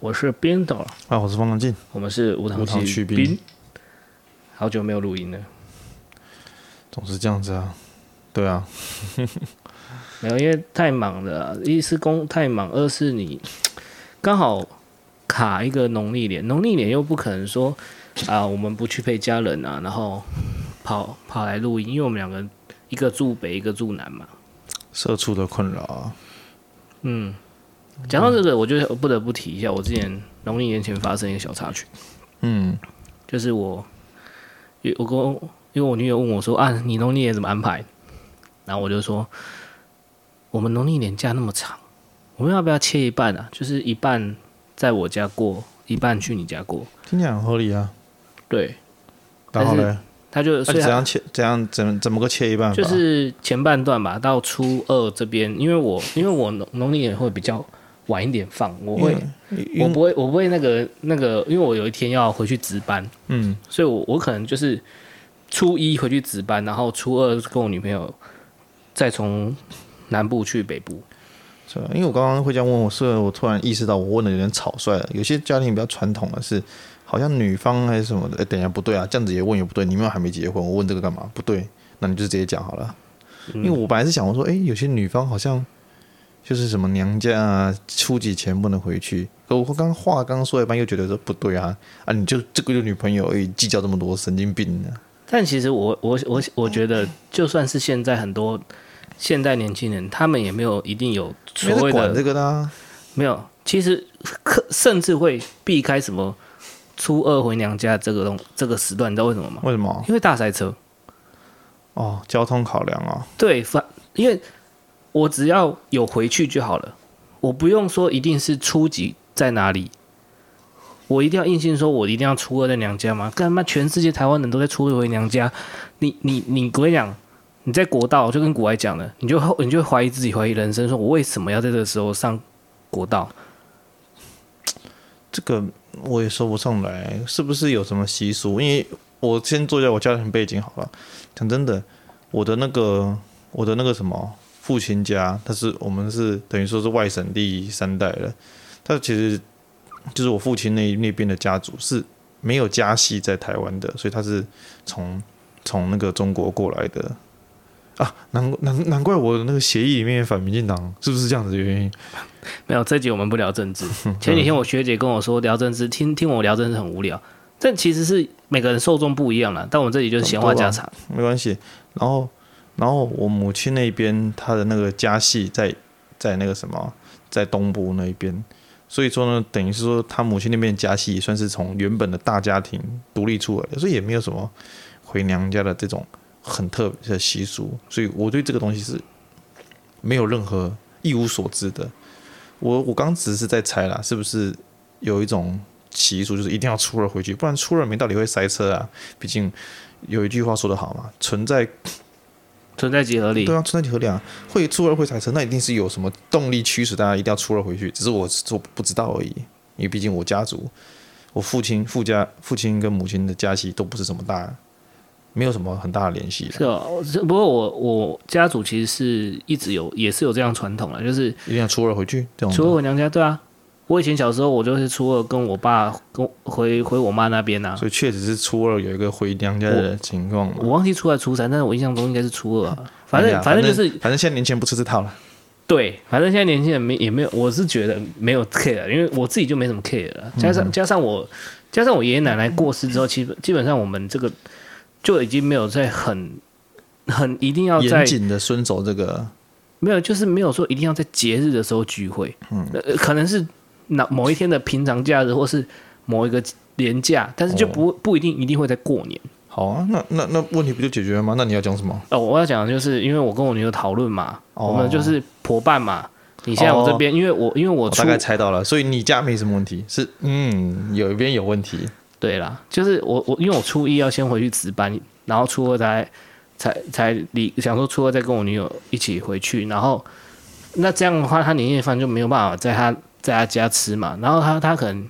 我是边导。啊，我是方唐镜，我们是无糖去冰，好久没有录音了，总是这样子啊，对啊，没有，因为太忙了，一是工太忙，二是你刚好卡一个农历年，农历年又不可能说啊，我们不去陪家人啊，然后跑跑来录音，因为我们两个一个住北，一个住南嘛，社畜的困扰啊，嗯。讲到这个，我就不得不提一下，我之前农历年前发生一个小插曲。嗯，就是我，我跟因为我女友问我说：“啊，你农历年怎么安排？”然后我就说：“我们农历年假那么长，我们要不要切一半啊？就是一半在我家过，一半去你家过。”听起来很合理啊。对。然后呢？他就所以怎样切？怎样怎怎么个切一半？就是前半段吧，到初二这边，因为我因为我农农历年会比较。晚一点放，我会，我不会，我不会那个那个，因为我有一天要回去值班，嗯，所以我我可能就是初一回去值班，然后初二跟我女朋友再从南部去北部。是，因为我刚刚会这样问我，是我突然意识到我问的有点草率了。有些家庭比较传统的是，好像女方还是什么的，哎，等一下不对啊，这样子也问也不对，你们还没结婚，我问这个干嘛？不对，那你就直接讲好了。因为我本来是想我说，哎，有些女方好像。就是什么娘家啊，初几前不能回去。可我刚话刚说一半，又觉得说不对啊啊！你就这个就女朋友而已，计较这么多，神经病呢、啊。但其实我我我我觉得，就算是现在很多现代年轻人，他们也没有一定有所谓的管这个的、啊，没有。其实可甚至会避开什么初二回娘家这个东这个时段，你知道为什么吗？为什么？因为大塞车。哦，交通考量啊。对，反因为。我只要有回去就好了，我不用说一定是初几在哪里，我一定要硬性说，我一定要初二在娘家吗？干嘛？全世界台湾人都在初二回娘家，你你你，我跟你讲，你在国道就跟国外讲了，你就你就怀疑自己，怀疑人生，说我为什么要在这个时候上国道？这个我也说不上来，是不是有什么习俗？因为我先做一下我家庭背景好了。讲真的，我的那个我的那个什么。父亲家，他是我们是等于说是外省第三代了。他其实就是我父亲那那边的家族是没有家系在台湾的，所以他是从从那个中国过来的啊。难难难怪我的那个协议里面反民进党，是不是这样子的原因？没有，这集我们不聊政治。前几天我学姐跟我说聊政治，听听我聊政治很无聊。这其实是每个人受众不一样了，但我们这里就是闲话家常，没关系。然后。然后我母亲那边，她的那个家系在在那个什么，在东部那一边，所以说呢，等于是说她母亲那边家系也算是从原本的大家庭独立出来的，所以也没有什么回娘家的这种很特别的习俗，所以我对这个东西是没有任何一无所知的。我我刚只是在猜啦，是不是有一种习俗，就是一定要初二回去，不然初二没道理会塞车啊。毕竟有一句话说得好嘛，存在。存在几何里，对啊，存在几何里啊。会初二会踩车，那一定是有什么动力驱使大家一定要初二回去。只是我我不知道而已，因为毕竟我家族，我父亲、父家、父亲跟母亲的家系都不是什么大，没有什么很大的联系。是哦，不过我我家族其实是一直有，也是有这样传统了，就是一定要初二回去。这种初二回娘家，对啊。我以前小时候，我就是初二跟我爸跟回回我妈那边呐、啊，所以确实是初二有一个回娘家的情况。我忘记初二初三，但是我印象中应该是初二、啊。反正反正就是，反正现在年轻人不吃这套了。对，反正现在年轻人没也没有，我是觉得没有 care，因为我自己就没什么 care 了。加上加上我加上我爷爷奶奶过世之后，基本基本上我们这个就已经没有在很很一定要在严谨的遵守这个，没有就是没有说一定要在节日的时候聚会。嗯，可能是。那某一天的平常假日，或是某一个年假，但是就不、哦、不一定一定会在过年。好啊，那那那问题不就解决了吗？那你要讲什么？哦，我要讲的就是，因为我跟我女友讨论嘛、哦，我们就是婆伴嘛。你现在我这边、哦，因为我因为我，我大概猜到了，所以你家没什么问题，是嗯，有一边有问题。对啦，就是我我因为我初一要先回去值班，然后初二才才才离想说初二再跟我女友一起回去，然后那这样的话，他年夜饭就没有办法在他。在他家吃嘛，然后他他可能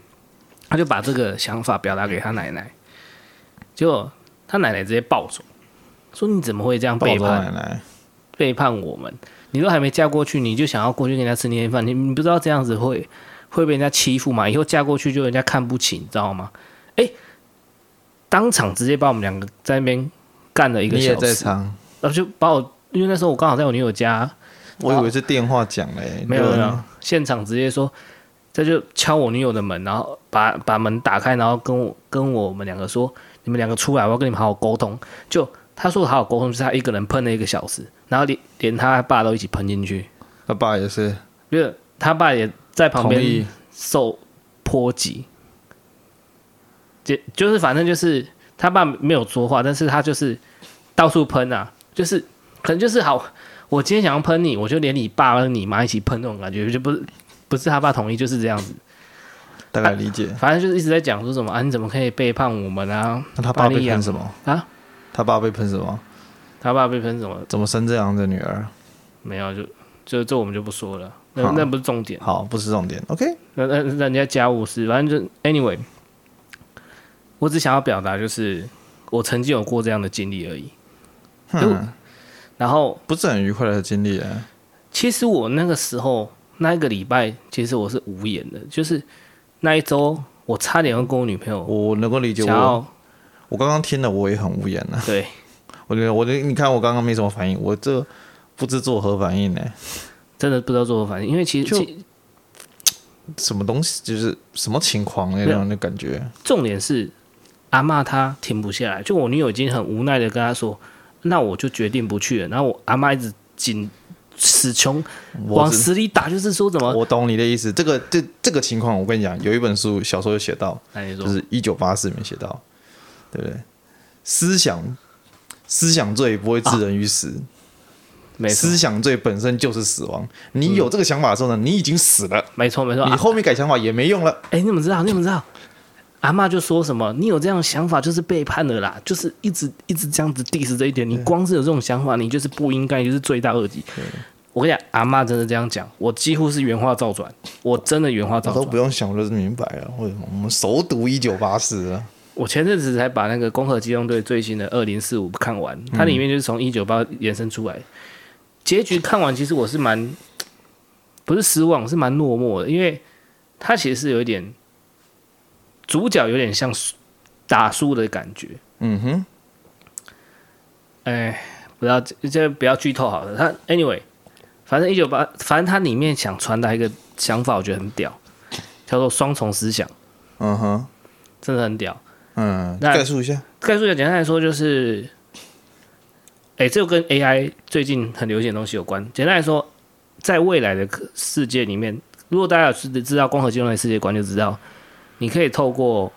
他就把这个想法表达给他奶奶，结果他奶奶直接暴走，说你怎么会这样背叛奶奶，背叛我们？你都还没嫁过去，你就想要过去跟人家吃年夜饭？你你不知道这样子会会被人家欺负吗，以后嫁过去就人家看不起，你知道吗？哎，当场直接把我们两个在那边干了一个小时，你也在场，然后就把我，因为那时候我刚好在我女友家，我以为是电话讲嘞，没有没有，现场直接说，他就敲我女友的门，然后把把门打开，然后跟我跟我们两个说，你们两个出来，我要跟你们好好沟通。就他说好好沟通，是他一个人喷了一个小时，然后连连他爸都一起喷进去，他爸也是，因为他爸也在旁边受波及。就就是反正就是他爸没有说话，但是他就是到处喷啊，就是可能就是好，我今天想要喷你，我就连你爸跟你妈一起喷，那种感觉就不是不是他爸同意，就是这样子。大概理解。反正就是一直在讲说什么啊，你怎么可以背叛我们啊？那他爸被喷什么啊？他爸被喷什么？他爸被喷什么？怎么生这样的女儿？没有，就就这我们就不说了，那那不是重点。好，不是重点。OK，那那人家家务事，反正就 anyway。我只想要表达，就是我曾经有过这样的经历而已。嗯，然后不是很愉快的经历啊。其实我那个时候那一个礼拜，其实我是无言的。就是那一周，我差点要跟我女朋友，我能够理解我。我刚刚听了，我也很无言了。对，我觉得，我你看，我刚刚没什么反应，我这不知作何反应呢？真的不知道作何反应，因为其实就什么东西，就是什么情况那样的感觉。重点是。阿妈她停不下来，就我女友已经很无奈的跟她说：“那我就决定不去了。”然后我阿妈一直紧死穷往死里打，就是说怎么？我懂你的意思。这个这这个情况，我跟你讲，有一本书小说有写到，就是一九八四里面写到，对不对？思想思想罪不会致人于死，思想罪本身就是死亡。你有这个想法的时候呢，你已经死了。没错没错，你后面改想法也没用了。哎，你怎么知道？你怎么知道？阿嬷就说什么：“你有这样想法就是背叛了啦，就是一直一直这样子 diss 这一点。你光是有这种想法，你就是不应该，就是罪大恶极。”我跟你讲，阿嬷真的这样讲，我几乎是原话照转，我真的原话照转。都不用想，我就是明白了。为什么我们熟读一九八四啊？我前阵子才把那个《攻壳机动队》最新的二零四五看完，它里面就是从一九八延伸出来，嗯、结局看完，其实我是蛮不是失望，是蛮落寞的，因为它其实是有一点。主角有点像打输的感觉，嗯哼，哎，不要这不要剧透好了。他 anyway，反正一九八，反正他里面想传达一个想法，我觉得很屌，叫做双重思想。嗯哼，真的很屌。嗯，概述一下，概述一下，简单来说就是，哎，这个跟 AI 最近很流行的东西有关。简单来说，在未来的世界里面，如果大家有知知道《攻壳机动队》世界观，就知道。你可以透过，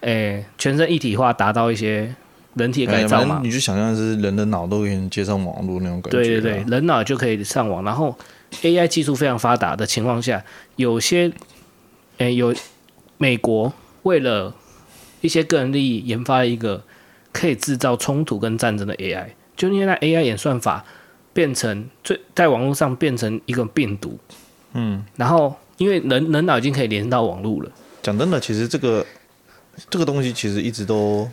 诶、欸，全身一体化达到一些人体的改造嘛？你就想象是人的脑都可以接上网络那种感觉。对对对，人脑就可以上网。然后 AI 技术非常发达的情况下，有些，诶、欸，有美国为了一些个人利益研发了一个可以制造冲突跟战争的 AI，就因为那 AI 演算法变成最在网络上变成一个病毒。嗯，然后因为人人脑已经可以连到网络了。讲真的，其实这个这个东西其实一直都，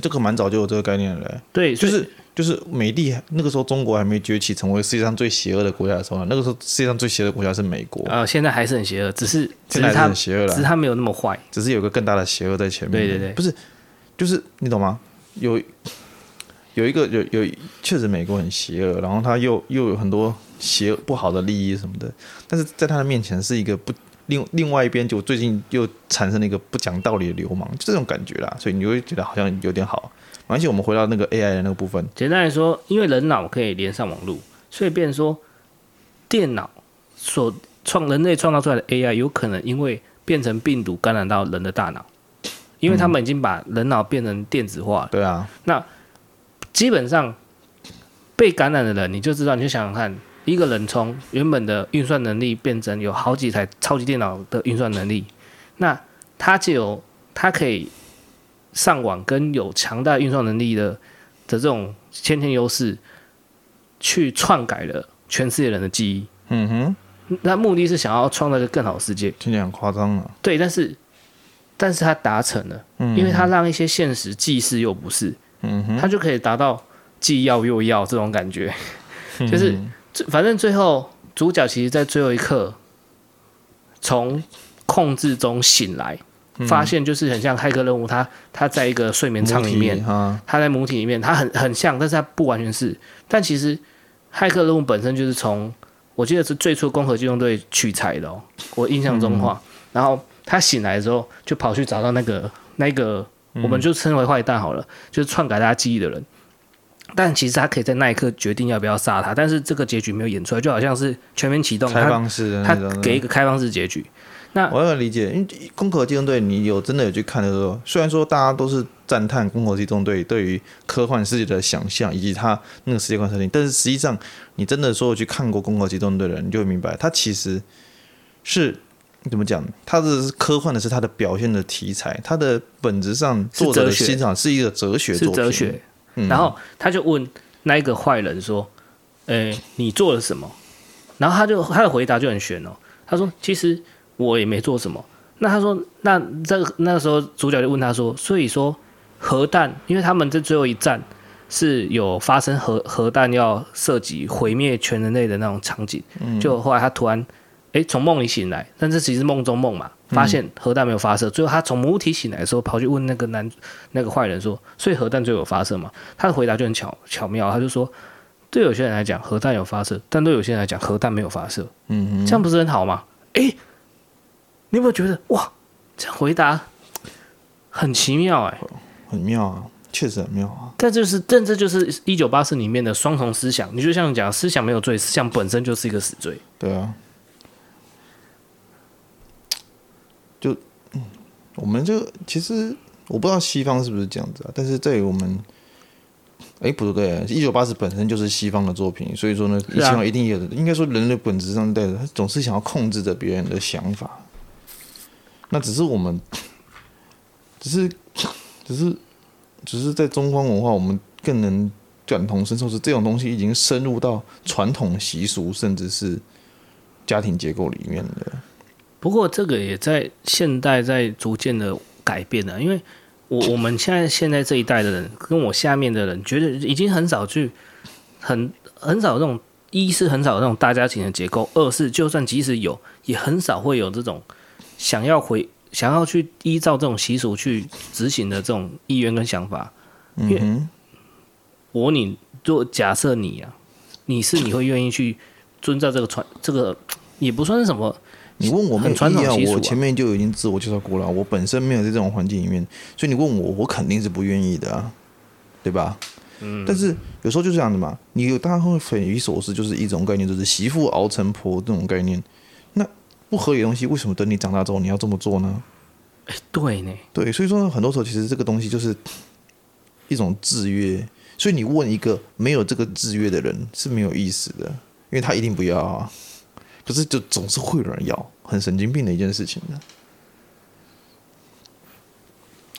这个蛮早就有这个概念了。对，就是就是美帝那个时候中国还没崛起成为世界上最邪恶的国家的时候，那个时候世界上最邪恶的国家是美国。啊、呃，现在还是很邪恶，只是现在还是很邪恶了，只是他没有那么坏，只是有个更大的邪恶在前面。对对对，不是，就是你懂吗？有有一个有有确实美国很邪恶，然后他又又有很多邪恶不好的利益什么的，但是在他的面前是一个不。另另外一边，就最近又产生了一个不讲道理的流氓，就这种感觉啦，所以你会觉得好像有点好。而且我们回到那个 AI 的那个部分，简单来说，因为人脑可以连上网络，所以变说，电脑所创人类创造出来的 AI 有可能因为变成病毒感染到人的大脑，因为他们已经把人脑变成电子化了。对啊，那基本上被感染的人，你就知道，你就想想看。一个人从原本的运算能力变成有好几台超级电脑的运算能力，那他就有他可以上网跟有强大运算能力的的这种先天优势，去篡改了全世界人的记忆。嗯哼，那目的是想要创造一个更好的世界。听起来很夸张啊。对，但是但是他达成了，因为他让一些现实既是又不是。嗯哼，他就可以达到既要又要这种感觉，就是。反正最后主角其实，在最后一刻，从控制中醒来，嗯、发现就是很像骇客任务，他他在一个睡眠舱里面，他在母体里面，他很很像，但是他不完全是。但其实骇客任务本身就是从我记得是最初攻壳机动队取材的哦，我印象中的话，嗯、然后他醒来的时候就跑去找到那个那个，我们就称为坏蛋好了，嗯、就是篡改他记忆的人。但其实他可以在那一刻决定要不要杀他，但是这个结局没有演出来，就好像是全面启动，开放式的，他给一个开放式结局。那我要理解，因为《攻壳机动队》，你有真的有去看的时候，虽然说大家都是赞叹《攻壳机动队》对于科幻世界的想象以及他那个世界观设定，但是实际上你真的说有去看过《攻壳机动队》的人，你就会明白，他其实是怎么讲？他的科幻的是他的表现的题材，他的本质上作者的欣赏是一个哲学作品。然后他就问那一个坏人说：“诶，你做了什么？”然后他就他的回答就很悬哦。他说：“其实我也没做什么。”那他说：“那这个那个时候主角就问他说：‘所以说核弹，因为他们这最后一战是有发生核核弹要涉及毁灭全人类的那种场景。’就后来他突然诶从梦里醒来，但这其实是梦中梦嘛。”发现核弹没有发射，最后他从母体醒来的时候，跑去问那个男那个坏人说：“所以核弹最后有发射吗？”他的回答就很巧巧妙，他就说：“对有些人来讲，核弹有发射，但对有些人来讲，核弹没有发射。”嗯哼，这样不是很好吗？诶，你有没有觉得哇，这样回答很奇妙哎，很妙啊，确实很妙啊。但就是，但这就是一九八四里面的双重思想。你就像讲，思想没有罪，思想本身就是一个死罪。对啊。就嗯，我们就其实我不知道西方是不是这样子啊，但是在于我们，哎，不对，一九八四本身就是西方的作品，所以说呢，西方一定有的，应该说人类本质上带着他总是想要控制着别人的想法，那只是我们，只是，只是，只是在中方文化，我们更能感同身受，是这种东西已经深入到传统习俗，甚至是家庭结构里面的。不过这个也在现代在逐渐的改变了，因为我我们现在现在这一代的人跟我下面的人，觉得已经很少去很很少这种，一是很少这种大家庭的结构，二是就算即使有，也很少会有这种想要回想要去依照这种习俗去执行的这种意愿跟想法。因为我你做假设你啊，你是你会愿意去遵照这个传这个也不算是什么。你问我没有意义啊，我前面就已经自我介绍过了，我本身没有在这种环境里面，所以你问我，我肯定是不愿意的啊，对吧？嗯。但是有时候就是这样的嘛，你有大家会匪夷所思，就是一种概念，就是媳妇熬成婆这种概念。那不合理的东西，为什么等你长大之后你要这么做呢？哎，对呢。对，所以说，很多时候其实这个东西就是一种制约，所以你问一个没有这个制约的人是没有意思的，因为他一定不要啊。可是，就总是会有人要，很神经病的一件事情呢。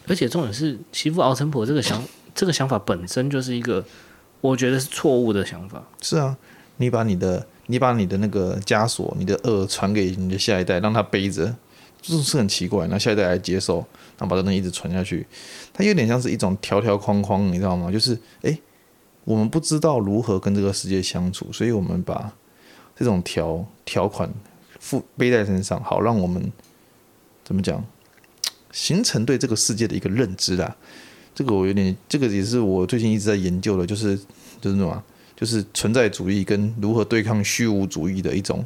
而且重点是，媳妇熬成婆这个想，这个想法本身就是一个，我觉得是错误的想法。是啊，你把你的，你把你的那个枷锁，你的恶传给你的下一代，让他背着，这是很奇怪。那下一代来接受，然后把这东西一直传下去，它有点像是一种条条框框，你知道吗？就是，哎，我们不知道如何跟这个世界相处，所以我们把。这种条条款附背在身上，好让我们怎么讲，形成对这个世界的一个认知啦。这个我有点，这个也是我最近一直在研究的，就是就是什么，就是存在主义跟如何对抗虚无主义的一种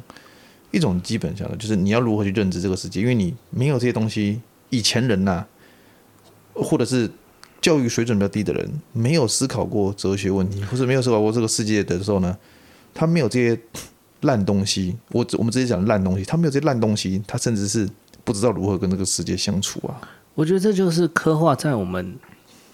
一种基本上的，就是你要如何去认知这个世界，因为你没有这些东西，以前人呐、或者是教育水准比较低的人，没有思考过哲学问题，或者没有思考过这个世界的时候呢，他没有这些。烂东西，我我们直接讲烂东西，他没有这些烂东西，他甚至是不知道如何跟这个世界相处啊。我觉得这就是刻画在我们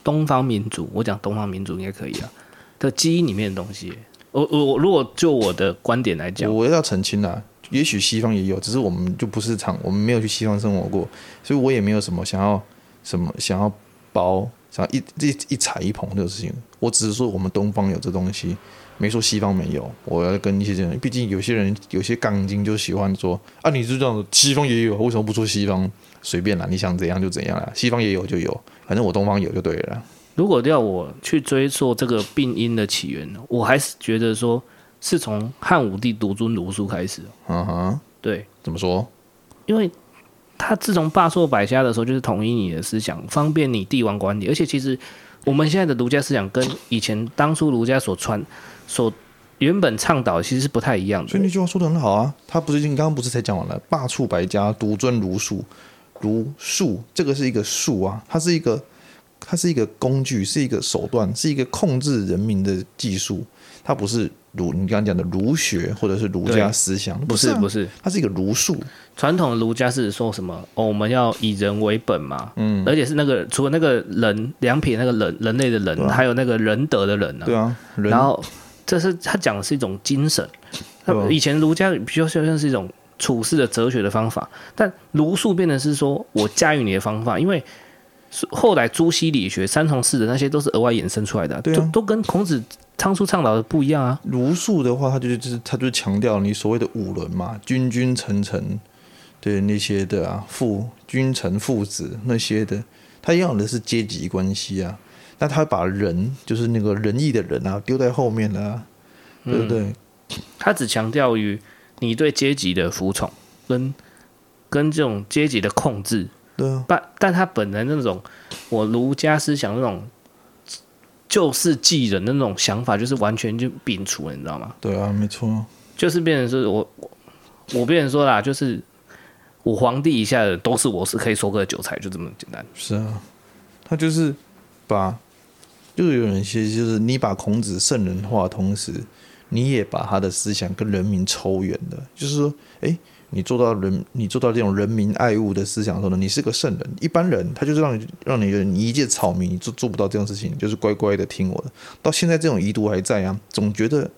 东方民族，我讲东方民族应该可以啊的基因里面的东西。我我我如果就我的观点来讲，我要澄清啊，也许西方也有，只是我们就不是常，我们没有去西方生活过，所以我也没有什么想要什么想要包，想要一一一踩一捧这个事情。我只是说我们东方有这东西。没说西方没有，我要跟一些人，毕竟有些人有些杠精就喜欢说啊，你是这样子，西方也有，为什么不说西方？随便啦，你想怎样就怎样啦，西方也有就有，反正我东方有就对了。如果要我去追溯这个病因的起源，我还是觉得说是从汉武帝独尊儒术开始。嗯哼，对，怎么说？因为他自从罢黜百家的时候，就是统一你的思想，方便你帝王管理。而且其实我们现在的儒家思想跟以前当初儒家所传所原本倡导其实是不太一样的。所以那句话说的很好啊，他不是你刚刚不是才讲完了罢黜百家，独尊儒术，儒术这个是一个术啊，它是一个它是一个工具，是一个手段，是一个控制人民的技术，它不是。儒，你刚刚讲的儒学或者是儒家思想，不是不是，它是一个儒术。传统的儒家是说什么？哦，我们要以人为本嘛，嗯，而且是那个除了那个人良品那个人人类的人，还有那个仁德的人呢，对啊。然后这是他讲的是一种精神。以前儒家比较像是一种处事的哲学的方法，但儒术变成是说我驾驭你的方法，因为后来朱熹理学三从四德那些都是额外衍生出来的，都都跟孔子。当初倡导的不一样啊。儒术的话，他就是就是他就强调你所谓的五伦嘛，君君臣臣，对那些的啊，父君臣父子那些的，他要的是阶级关系啊。那他把人就是那个仁义的人啊丢在后面了啊，对不对？嗯，他只强调于你对阶级的服从跟跟这种阶级的控制。对啊。但但他本来那种我儒家思想那种。救世济人的那种想法，就是完全就摒除了，你知道吗？对啊，没错，就是变成是我我我变成说啦，就是我皇帝以下的都是我是可以收割的韭菜，就这么简单。是啊，他就是把，就有人其实就是你把孔子圣人化，同时你也把他的思想跟人民抽远了，就是说，哎。你做到人，你做到这种人民爱物的思想的时候呢，你是个圣人。一般人他就是让你让你觉得你一介草民，你做做不到这种事情，就是乖乖的听我的。到现在这种遗毒还在啊，总觉得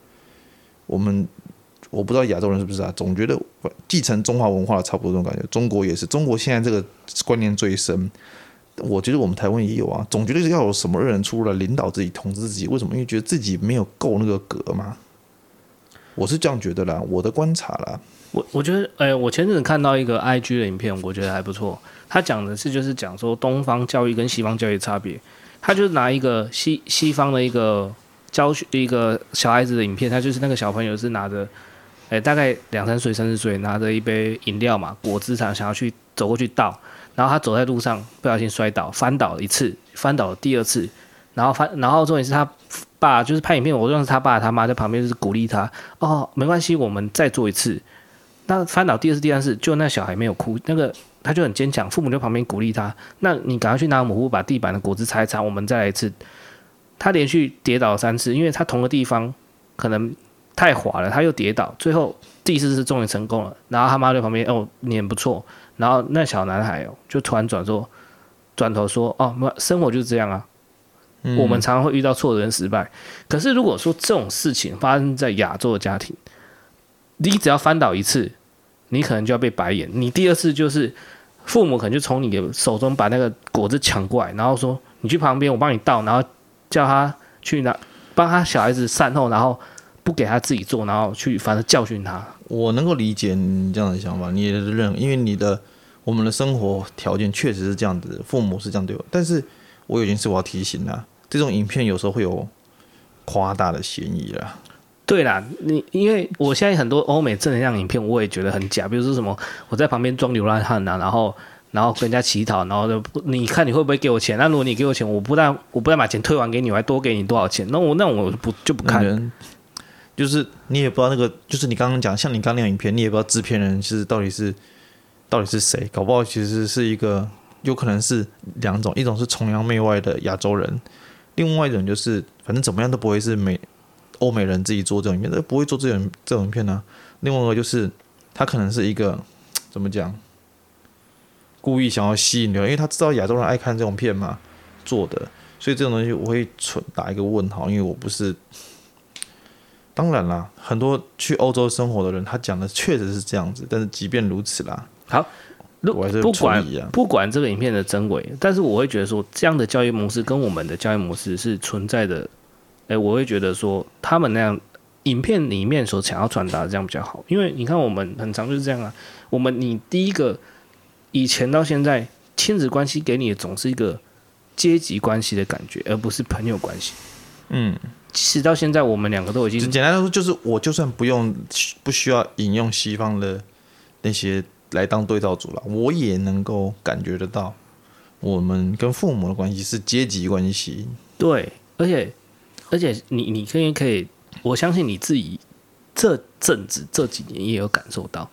我们我不知道亚洲人是不是啊，总觉得继承中华文化差不多这种感觉。中国也是，中国现在这个观念最深。我觉得我们台湾也有啊，总觉得要有什么人出来领导自己、统治自己。为什么？因为觉得自己没有够那个格嘛。我是这样觉得啦，我的观察啦。我我觉得，哎、我前阵子看到一个 IG 的影片，我觉得还不错。他讲的是，就是讲说东方教育跟西方教育差别。他就是拿一个西西方的一个教学一个小孩子的影片，他就是那个小朋友是拿着，哎、大概两三岁、三四岁，拿着一杯饮料嘛，果汁茶，想要去走过去倒，然后他走在路上不小心摔倒，翻倒一次，翻倒了第二次，然后翻，然后重点是他爸就是拍影片，我认识他爸他妈在旁边就是鼓励他，哦，没关系，我们再做一次。那翻倒第二次、第三次，就那小孩没有哭，那个他就很坚强，父母就旁边鼓励他。那你赶快去拿抹布把地板的果汁擦一擦，我们再来一次。他连续跌倒三次，因为他同个地方可能太滑了，他又跌倒，最后第四次终于成功了。然后他妈在旁边哦，你很不错。然后那小男孩哦，就突然转说，转头说哦，生活就是这样啊。嗯、我们常常会遇到挫折跟失败，可是如果说这种事情发生在亚洲的家庭，你只要翻倒一次，你可能就要被白眼。你第二次就是父母可能就从你的手中把那个果子抢过来，然后说你去旁边，我帮你倒，然后叫他去拿，帮他小孩子善后，然后不给他自己做，然后去反正教训他。我能够理解你这样的想法，你也认，因为你的我们的生活条件确实是这样子，父母是这样对我。但是我有件事我要提醒啊，这种影片有时候会有夸大的嫌疑啦。对啦，你因为我现在很多欧美正能量影片，我也觉得很假。比如说什么，我在旁边装流浪汉啊，然后然后跟人家乞讨，然后就你看你会不会给我钱？那如果你给我钱，我不但我不但把钱退还给你，我还多给你多少钱？那我那我不就不看。就是你也不知道那个，就是你刚刚讲，像你刚刚那影片，你也不知道制片人是到底是到底是谁，搞不好其实是一个有可能是两种，一种是崇洋媚外的亚洲人，另外一种就是反正怎么样都不会是美。欧美人自己做这种片，他不会做这种这种片呢、另外一个就是，他可能是一个怎么讲，故意想要吸引流，因为他知道亚洲人爱看这种片嘛，做的。所以这种东西我会存打一个问号，因为我不是。当然啦，很多去欧洲生活的人，他讲的确实是这样子。但是即便如此啦，好，不管不管这个影片的真伪，但是我会觉得说，这样的教育模式跟我们的教育模式是存在的。哎，我会觉得说他们那样影片里面所想要传达的这样比较好，因为你看我们很常就是这样啊。我们你第一个以前到现在亲子关系给你的总是一个阶级关系的感觉，而不是朋友关系。嗯，其实到现在我们两个都已经简单来说，就是我就算不用不需要引用西方的那些来当对照组了，我也能够感觉得到，我们跟父母的关系是阶级关系。对，而且而且你你可以可以，我相信你自己这阵子这几年也有感受到，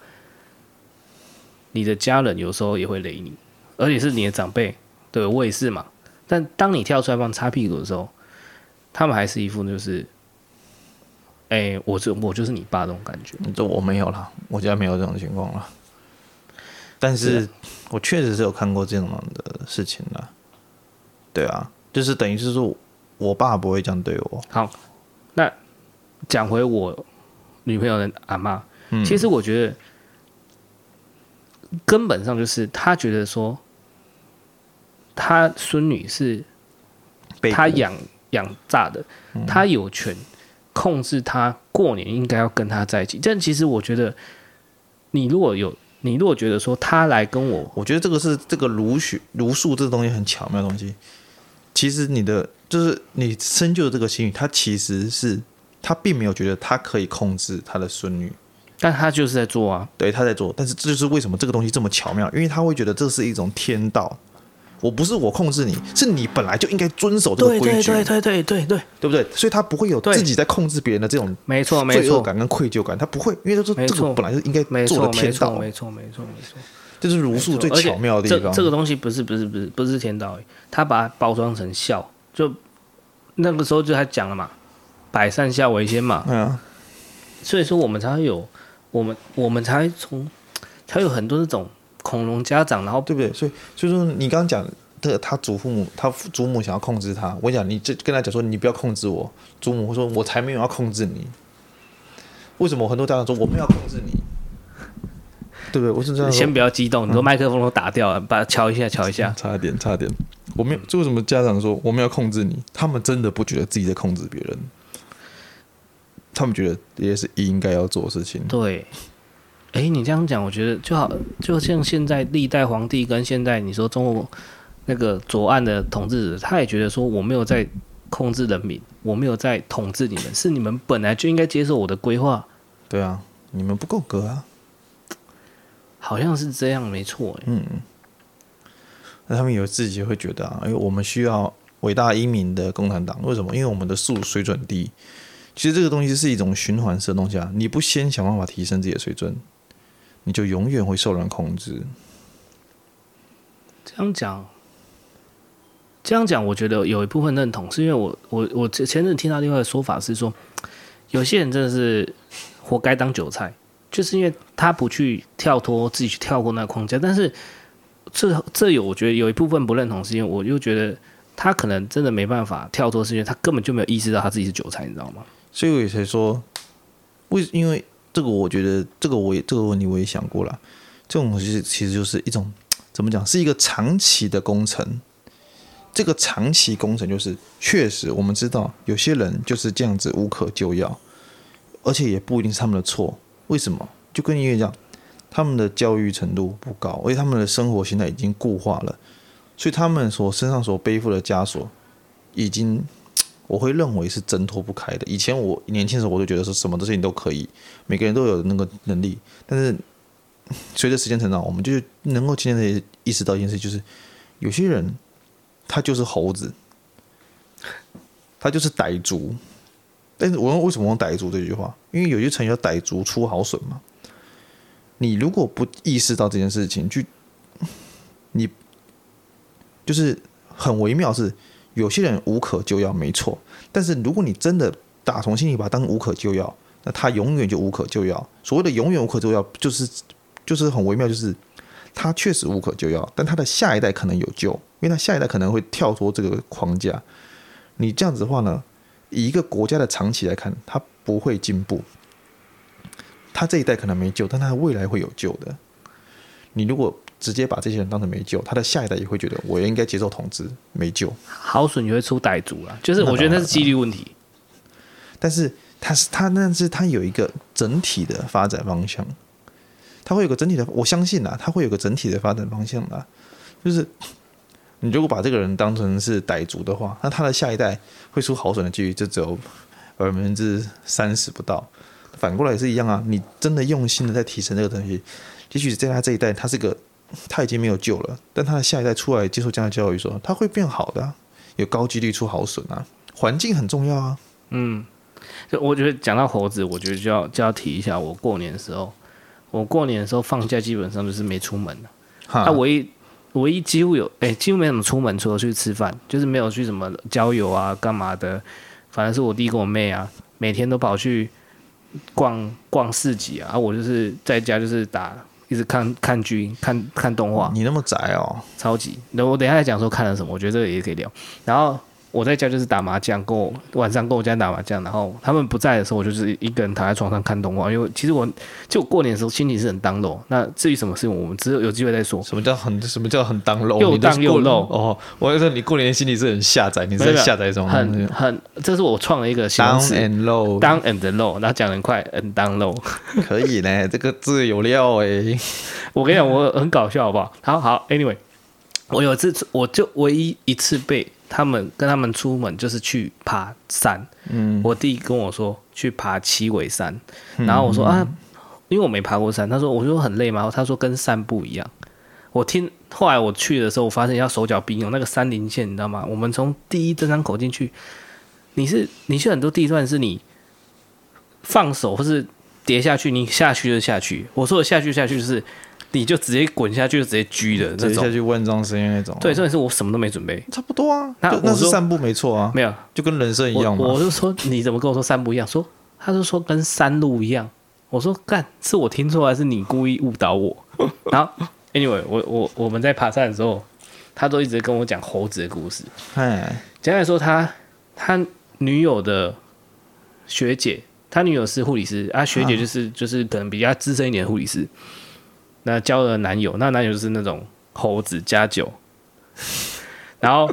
你的家人有时候也会雷你，而且是你的长辈，对我也是嘛。但当你跳出来帮擦屁股的时候，他们还是一副就是。哎、欸，我就我就是你爸这种感觉。这我没有啦，我家没有这种情况啦。但是，我确实是有看过这种的事情啦。对啊，就是等于是说，我爸不会这样对我。好，那讲回我女朋友的阿妈，嗯，其实我觉得根本上就是他觉得说，他孙女是他养养大的，他有权。控制他过年应该要跟他在一起，但其实我觉得，你如果有，你如果觉得说他来跟我，我觉得这个是这个儒学儒术这个东西很巧妙的东西。其实你的就是你深究的这个心语，他其实是他并没有觉得他可以控制他的孙女，但他就是在做啊，对，他在做，但是这就是为什么这个东西这么巧妙，因为他会觉得这是一种天道。我不是我控制你，是你本来就应该遵守这个规矩，对对对对对对对，不对？所以他不会有自己在控制别人的这种没错没错罪恶感跟愧疚感，他不会，因为他说这个本来就应该做的天道，没错没错没错没错，这是儒术最巧妙的地方。这这个东西不是不是不是不是天道，他把它包装成孝，就那个时候就他讲了嘛，百善孝为先嘛，嗯，所以说我们才会有我们我们才从才有很多这种。恐龙家长，然后对不对？所以，所以说你刚刚讲的，他祖父母，他祖母想要控制他。我讲，你这跟他讲说，你不要控制我。祖母会说，我才没有要控制你。为什么很多家长说我没有要控制你？对不对？我是这样。你先不要激动，你说麦克风都打掉了，嗯、把它敲一下，敲一下。差一点，差一点。我没有。这为什么家长说我们要控制你？他们真的不觉得自己在控制别人，他们觉得也是应该要做的事情。对。哎，你这样讲，我觉得就好，就像现在历代皇帝跟现在你说中国那个左岸的统治者，他也觉得说我没有在控制人民，我没有在统治你们，是你们本来就应该接受我的规划。对啊，你们不够格啊，好像是这样，没错。嗯，那他们有自己会觉得啊，因为我们需要伟大英明的共产党，为什么？因为我们的素水准低。其实这个东西是一种循环式的东西啊，你不先想办法提升自己的水准。你就永远会受人控制。这样讲，这样讲，我觉得有一部分认同，是因为我我我前阵听到另外的说法是说，有些人真的是活该当韭菜，就是因为他不去跳脱自己去跳过那个框架。但是这这有我觉得有一部分不认同，是因为我又觉得他可能真的没办法跳脱，是因为他根本就没有意识到他自己是韭菜，你知道吗？所以我也才说，为因为。这个我觉得，这个我也这个问题我也想过了。这种东西其实就是一种怎么讲，是一个长期的工程。这个长期工程就是，确实我们知道有些人就是这样子无可救药，而且也不一定是他们的错。为什么？就跟音乐讲，他们的教育程度不高，而且他们的生活现在已经固化了，所以他们所身上所背负的枷锁已经。我会认为是挣脱不开的。以前我年轻的时候，我就觉得说什么的事情都可以，每个人都有那个能力。但是随着时间成长，我们就能够渐渐的意识到一件事，就是有些人他就是猴子，他就是傣族。但是我用为什么用傣族这句话？因为有些成语叫“傣族出好笋”嘛。你如果不意识到这件事情，就 你就是很微妙是。有些人无可救药，没错。但是如果你真的打从心里把他当无可救药，那他永远就无可救药。所谓的永远无可救药，就是就是很微妙，就是他确实无可救药，但他的下一代可能有救，因为他下一代可能会跳脱这个框架。你这样子的话呢，以一个国家的长期来看，他不会进步。他这一代可能没救，但他未来会有救的。你如果直接把这些人当成没救，他的下一代也会觉得我应该接受统治，没救。好损也会出傣族啊，就是我觉得那是几率问题。但是他是他，但是他有一个整体的发展方向，他会有个整体的，我相信啊，他会有个整体的发展方向的。就是你如果把这个人当成是傣族的话，那他的下一代会出好损的几率就只有百分之三十不到。反过来也是一样啊，你真的用心的在提升这个东西。也许在他这一代，他是个他已经没有救了，但他的下一代出来接受这样的教育说，说他会变好的、啊，有高几率出好笋啊。环境很重要啊。嗯，就我觉得讲到猴子，我觉得就要就要提一下，我过年的时候，我过年的时候放假基本上就是没出门的。他、啊、唯一唯一几乎有哎、欸，几乎没怎么出门，除了去吃饭，就是没有去什么郊游啊，干嘛的。反正是我弟跟我妹啊，每天都跑去逛逛市集啊，啊，我就是在家就是打，一直看看剧，看看动画。你那么宅哦，超级。那我等一下再讲说看了什么，我觉得这个也可以聊。然后。我在家就是打麻将，跟我晚上跟我家人打麻将，然后他们不在的时候，我就是一个人躺在床上看动画。因为其实我就过年的时候心情是很 down low。那至于什么事情，我们只有有机会再说。什么叫很什么叫很 down low？？又 down 又 low 哦！我跟你说，你过年心里是很下载，你是在下载中很很，这是我创了一个新词。Down and low，down and low，然后讲得很快，很当漏。可以呢，这个字有料哎、欸。我跟你讲，我很搞笑，好不好？好好，Anyway，我有一次，我就唯一一次被。他们跟他们出门就是去爬山，嗯，我弟跟我说去爬七尾山，然后我说啊，因为我没爬过山，他说我说很累吗？他说跟山不一样。我听后来我去的时候，我发现要手脚并用，那个山林线你知道吗？我们从第一登山口进去，你是你去很多地段是你放手或是跌下去，你下去就下去。我说的下去下去就是。你就直接滚下去，就直接狙的那种，直接下去万丈深渊那种。对，重点是我什么都没准备，差不多啊。那那是散步没错啊，没有，就跟人生一样嘛。我就说你怎么跟我说散步一样？说他就说跟山路一样。我说干，是我听错还是你故意误导我？然后 anyway，我我我们在爬山的时候，他都一直跟我讲猴子的故事。哎，简单来说，他他女友的学姐，他女友是护理师啊，学姐就是、啊、就是可能比较资深一点的护理师。那交了男友，那男友就是那种猴子加酒，然后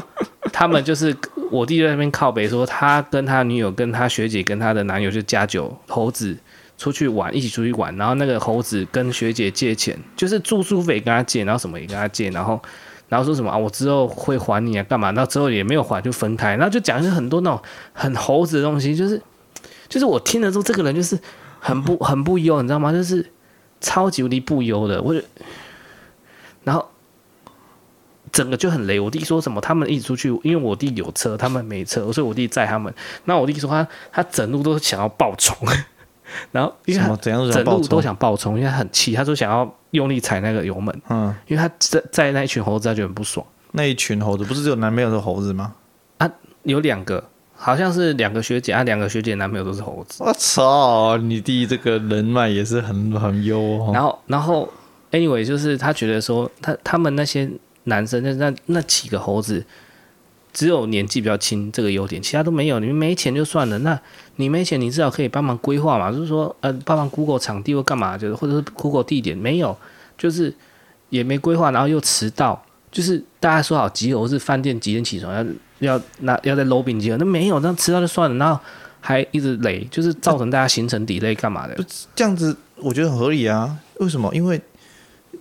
他们就是我弟在那边靠北说，他跟他女友、跟他学姐、跟他的男友就加酒，猴子出去玩，一起出去玩，然后那个猴子跟学姐借钱，就是住宿费跟他借，然后什么也跟他借，然后然后说什么啊，我之后会还你啊，干嘛？那之后也没有还，就分开，然后就讲一些很多那种很猴子的东西，就是就是我听了之后，这个人就是很不很不优，你知道吗？就是。超级无敌不优的，我就，然后整个就很雷。我弟说什么？他们一起出去，因为我弟有车，他们没车，所以我弟载他们。那我弟说他他整路都想要爆冲，然后因为他整路都想爆冲，因为他很气，他说想要用力踩那个油门。嗯，因为他在在那一群猴子，他觉得很不爽。那一群猴子不是只有男朋友是猴子吗？啊，有两个。好像是两个学姐啊，两个学姐男朋友都是猴子。我操，你弟这个人脉也是很很优哦。然后，然后，anyway，就是他觉得说，他他们那些男生，那那那几个猴子，只有年纪比较轻这个优点，其他都没有。你们没钱就算了，那你没钱，你至少可以帮忙规划嘛，就是说，呃，帮忙 Google 场地或干嘛，就是或者是 Google 地点，没有，就是也没规划，然后又迟到，就是大家说好集合是饭店几点起床要。要拿要在 lobby 集合，那没有，那吃到就算了，然后还一直累，就是造成大家行程 delay 干嘛的？不这样子，我觉得很合理啊。为什么？因为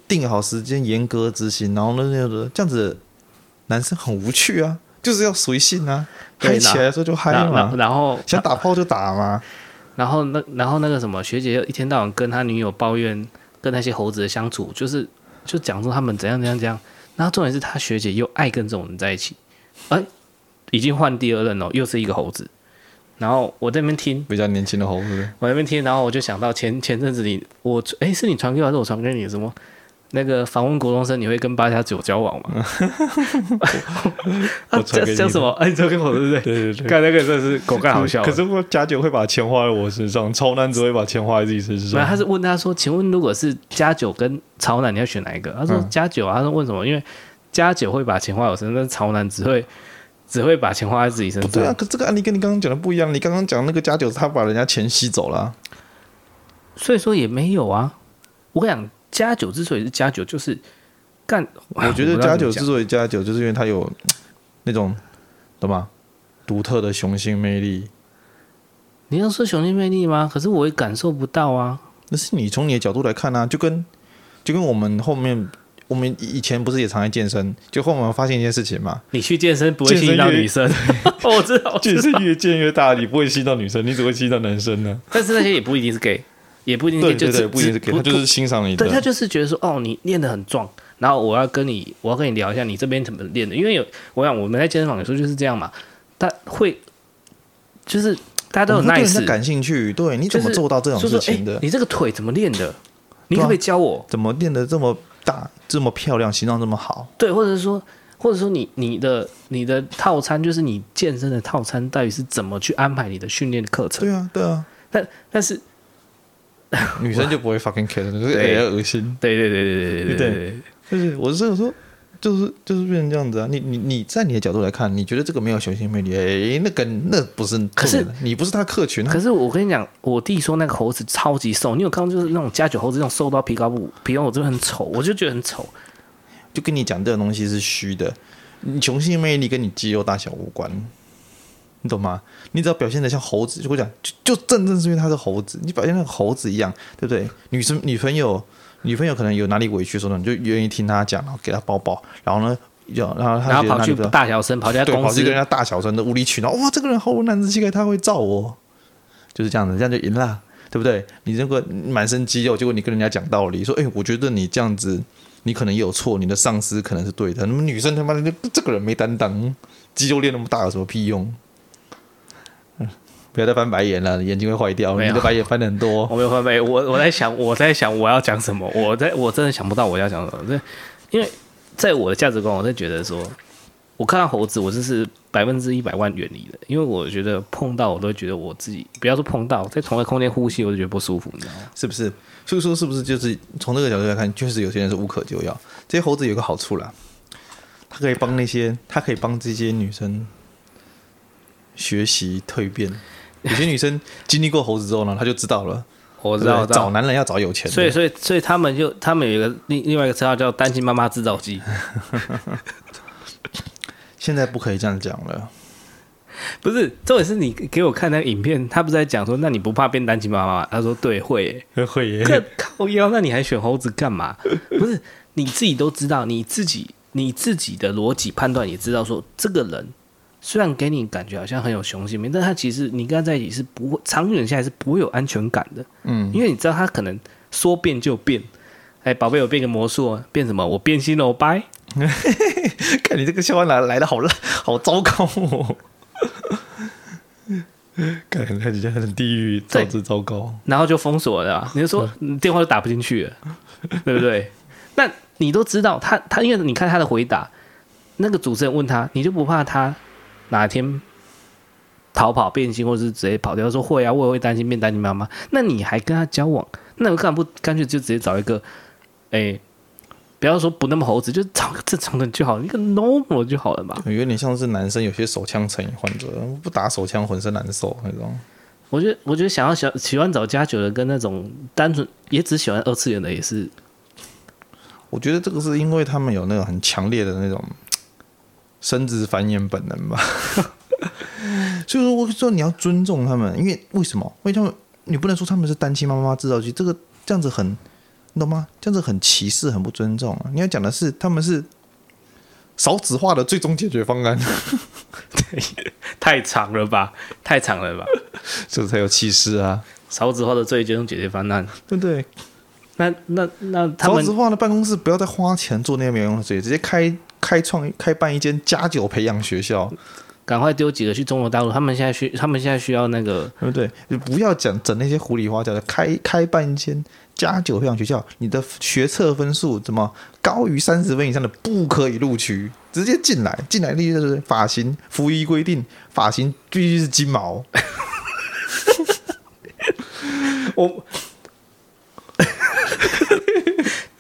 定好时间，严格执行，然后那那个这样子，男生很无趣啊，就是要随性啊，嗨起来的时候就嗨嘛，然后想打炮就打嘛。然后那然后那个什么学姐又一天到晚跟他女友抱怨跟那些猴子的相处，就是就讲说他们怎样怎样怎样。然后重点是他学姐又爱跟这种人在一起，哎。已经换第二任了，又是一个猴子。然后我在那边听，比较年轻的猴子。我在那边听，然后我就想到前前阵子你我哎，是你传给我还是我传给你什么？那个访问国中生，你会跟八加九交往吗？我传给你。叫什么？哎，你传给我对不对？对对对。看那个真的是狗干好笑。可是我加九会把钱花在我身上，潮男只会把钱花在自己身上。没有，他是问他说：“请问如果是加九跟潮男，你要选哪一个？”他说：“加九啊。”他说：“为什么？因为加九会把钱花在我身上，但是潮男只会。”只会把钱花在自己身上。对啊，可这个案例跟你刚刚讲的不一样。你刚刚讲那个加九，他把人家钱吸走了，啊，所以说也没有啊。我跟你讲，加九之所以是加九，就是干。我觉得加九之所以加九，就是因为他有那种懂吗？独特的雄性魅力。你要说雄性魅力吗？可是我也感受不到啊。那是你从你的角度来看啊，就跟就跟我们后面。我们以前不是也常在健身？就后面我们发现一件事情嘛，你去健身不会吸引到女生。我知道，健身越健越大，你不会吸引到女生，你只会吸引到男生呢。但是那些也不一定是 gay。也不一定是对 gay，不一定是 gay，他就是欣赏你的。对他就是觉得说，哦，你练得很壮，然后我要跟你，我要跟你聊一下你这边怎么练的，因为有我想我们在健身房有时候就是这样嘛，他会就是大家都有耐心，感兴趣，对，你怎么做到这种事情的？欸、你这个腿怎么练的？你可不可以教我？怎么练的这么大、这么漂亮、形状这么好？对，或者是说，或者说你你的你的套餐就是你健身的套餐，到底是怎么去安排你的训练的课程？对啊，对啊。但但是女生就不会 fucking care，就是哎呀恶心。对对对对对对对对，对。就是我是说，就是就是变成这样子啊！你你你在你的角度来看，你觉得这个没有雄性魅力？哎，那跟那不是，可是你不是他客群。可是我跟你讲，我弟说那个猴子超级瘦，你有看到就是那种加九猴子那种瘦到皮高不皮高，我真的很丑，我就觉得很丑。就跟你讲，这个东西是虚的，你雄性魅力跟你肌肉大小无关。你懂吗？你只要表现的像猴子，就会讲，就就正正是因为他是猴子，你表现像猴子一样，对不对？女生女朋友女朋友可能有哪里委屈说的，你就愿意听她讲，然后给她抱抱，然后呢，然后他然后跑去大小声，跑去对，跑去跟人家大小声的无理取闹，哇，这个人好有男子气概，他会罩我，就是这样子，这样就赢了，对不对？你这个满身肌肉，结果你跟人家讲道理，说，哎，我觉得你这样子，你可能也有错，你的上司可能是对的，那么女生他妈的，这个人没担当，肌肉练那么大有什么屁用？不要再翻白眼了，眼睛会坏掉。你的白眼翻的很多。我没有翻白眼，我我在想，我在想我要讲什么。我在我真的想不到我要讲什么。这因为在我的价值观，我在觉得说，我看到猴子，我就是百分之一百万远离的。因为我觉得碰到，我都觉得我自己不要说碰到，在同一个空间呼吸，我就觉得不舒服，你知道吗？是不是？所以说，是不是就是从这个角度来看，确实有些人是无可救药。这些猴子有个好处啦，它可以帮那些，它可以帮这些女生学习蜕变。有些女生经历过猴子之后呢，她就知道了。我知道，找男人要找有钱的。所以，所以，所以他们就他们有一个另另外一个称号叫“单亲妈妈制造机”。现在不可以这样讲了。不是，重点是你给我看那个影片，他不是在讲说，那你不怕变单亲妈妈吗？他说对，会耶，会耶。靠腰，那你还选猴子干嘛？不是，你自己都知道，你自己你自己的逻辑判断也知道，说这个人。虽然给你感觉好像很有雄性面，但他其实你跟他在一起是不会长远下来是不会有安全感的。嗯，因为你知道他可能说变就变。哎，宝贝，我变个魔术，变什么？我变心了，我掰。看你这个笑话来来的好烂，好糟糕哦！看看起来很地狱，造之糟糕。然后就封锁了，啊，你就说电话都打不进去了，对不对？那你都知道他他，因为你看他的回答，那个主持人问他，你就不怕他？哪天逃跑变心，或者是直接跑掉？说会啊，我也会担心变担心妈妈。那你还跟他交往？那我干嘛不干脆就直接找一个？哎、欸，不要说不那么猴子，就找个正常的就好，一个 normal 就好了嘛。有点像是男生有些手枪成瘾患者，不打手枪浑身难受那种。我觉得，我觉得想要喜喜欢找家酒的，跟那种单纯也只喜欢二次元的，也是。我觉得这个是因为他们有那种很强烈的那种。生殖繁衍本能吧，所以说我说你要尊重他们，因为为什么？因为他们你不能说他们是单亲妈妈制造机，这个这样子很，你懂吗？这样子很歧视，很不尊重啊！你要讲的是他们是少子化的最终解决方案，对，太长了吧，太长了吧，这才有气势啊！少子化的最终解决方案，对不对？那那那他们少子化的办公室不要再花钱做那些没用的事，直接开。开创开办一间加酒培养学校，赶快丢几个去中国大陆。他们现在需，他们现在需要那个，对不对？你不要讲整那些狐狸花俏的。开开办一间加酒培养学校，你的学测分数怎么高于三十分以上的不可以录取，直接进来。进来的就是发型，服仪规定，发型必须是金毛。我。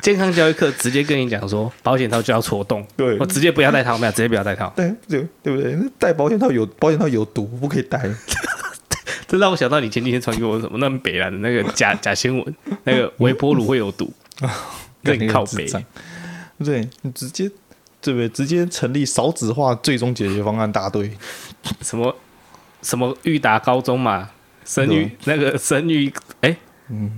健康教育课直接跟你讲说，保险套就要戳洞，对，我直接不要戴套，没有，直接不要戴套，对对对不对？戴保险套有保险套有毒，不可以戴。这让我想到你前几天传给我什么那么北兰的那个假 假新闻，那个微波炉会有毒，更靠北。对，你直接对不对？直接成立少子化最终解决方案大队，什么什么裕达高中嘛，生育那个生育，哎，嗯。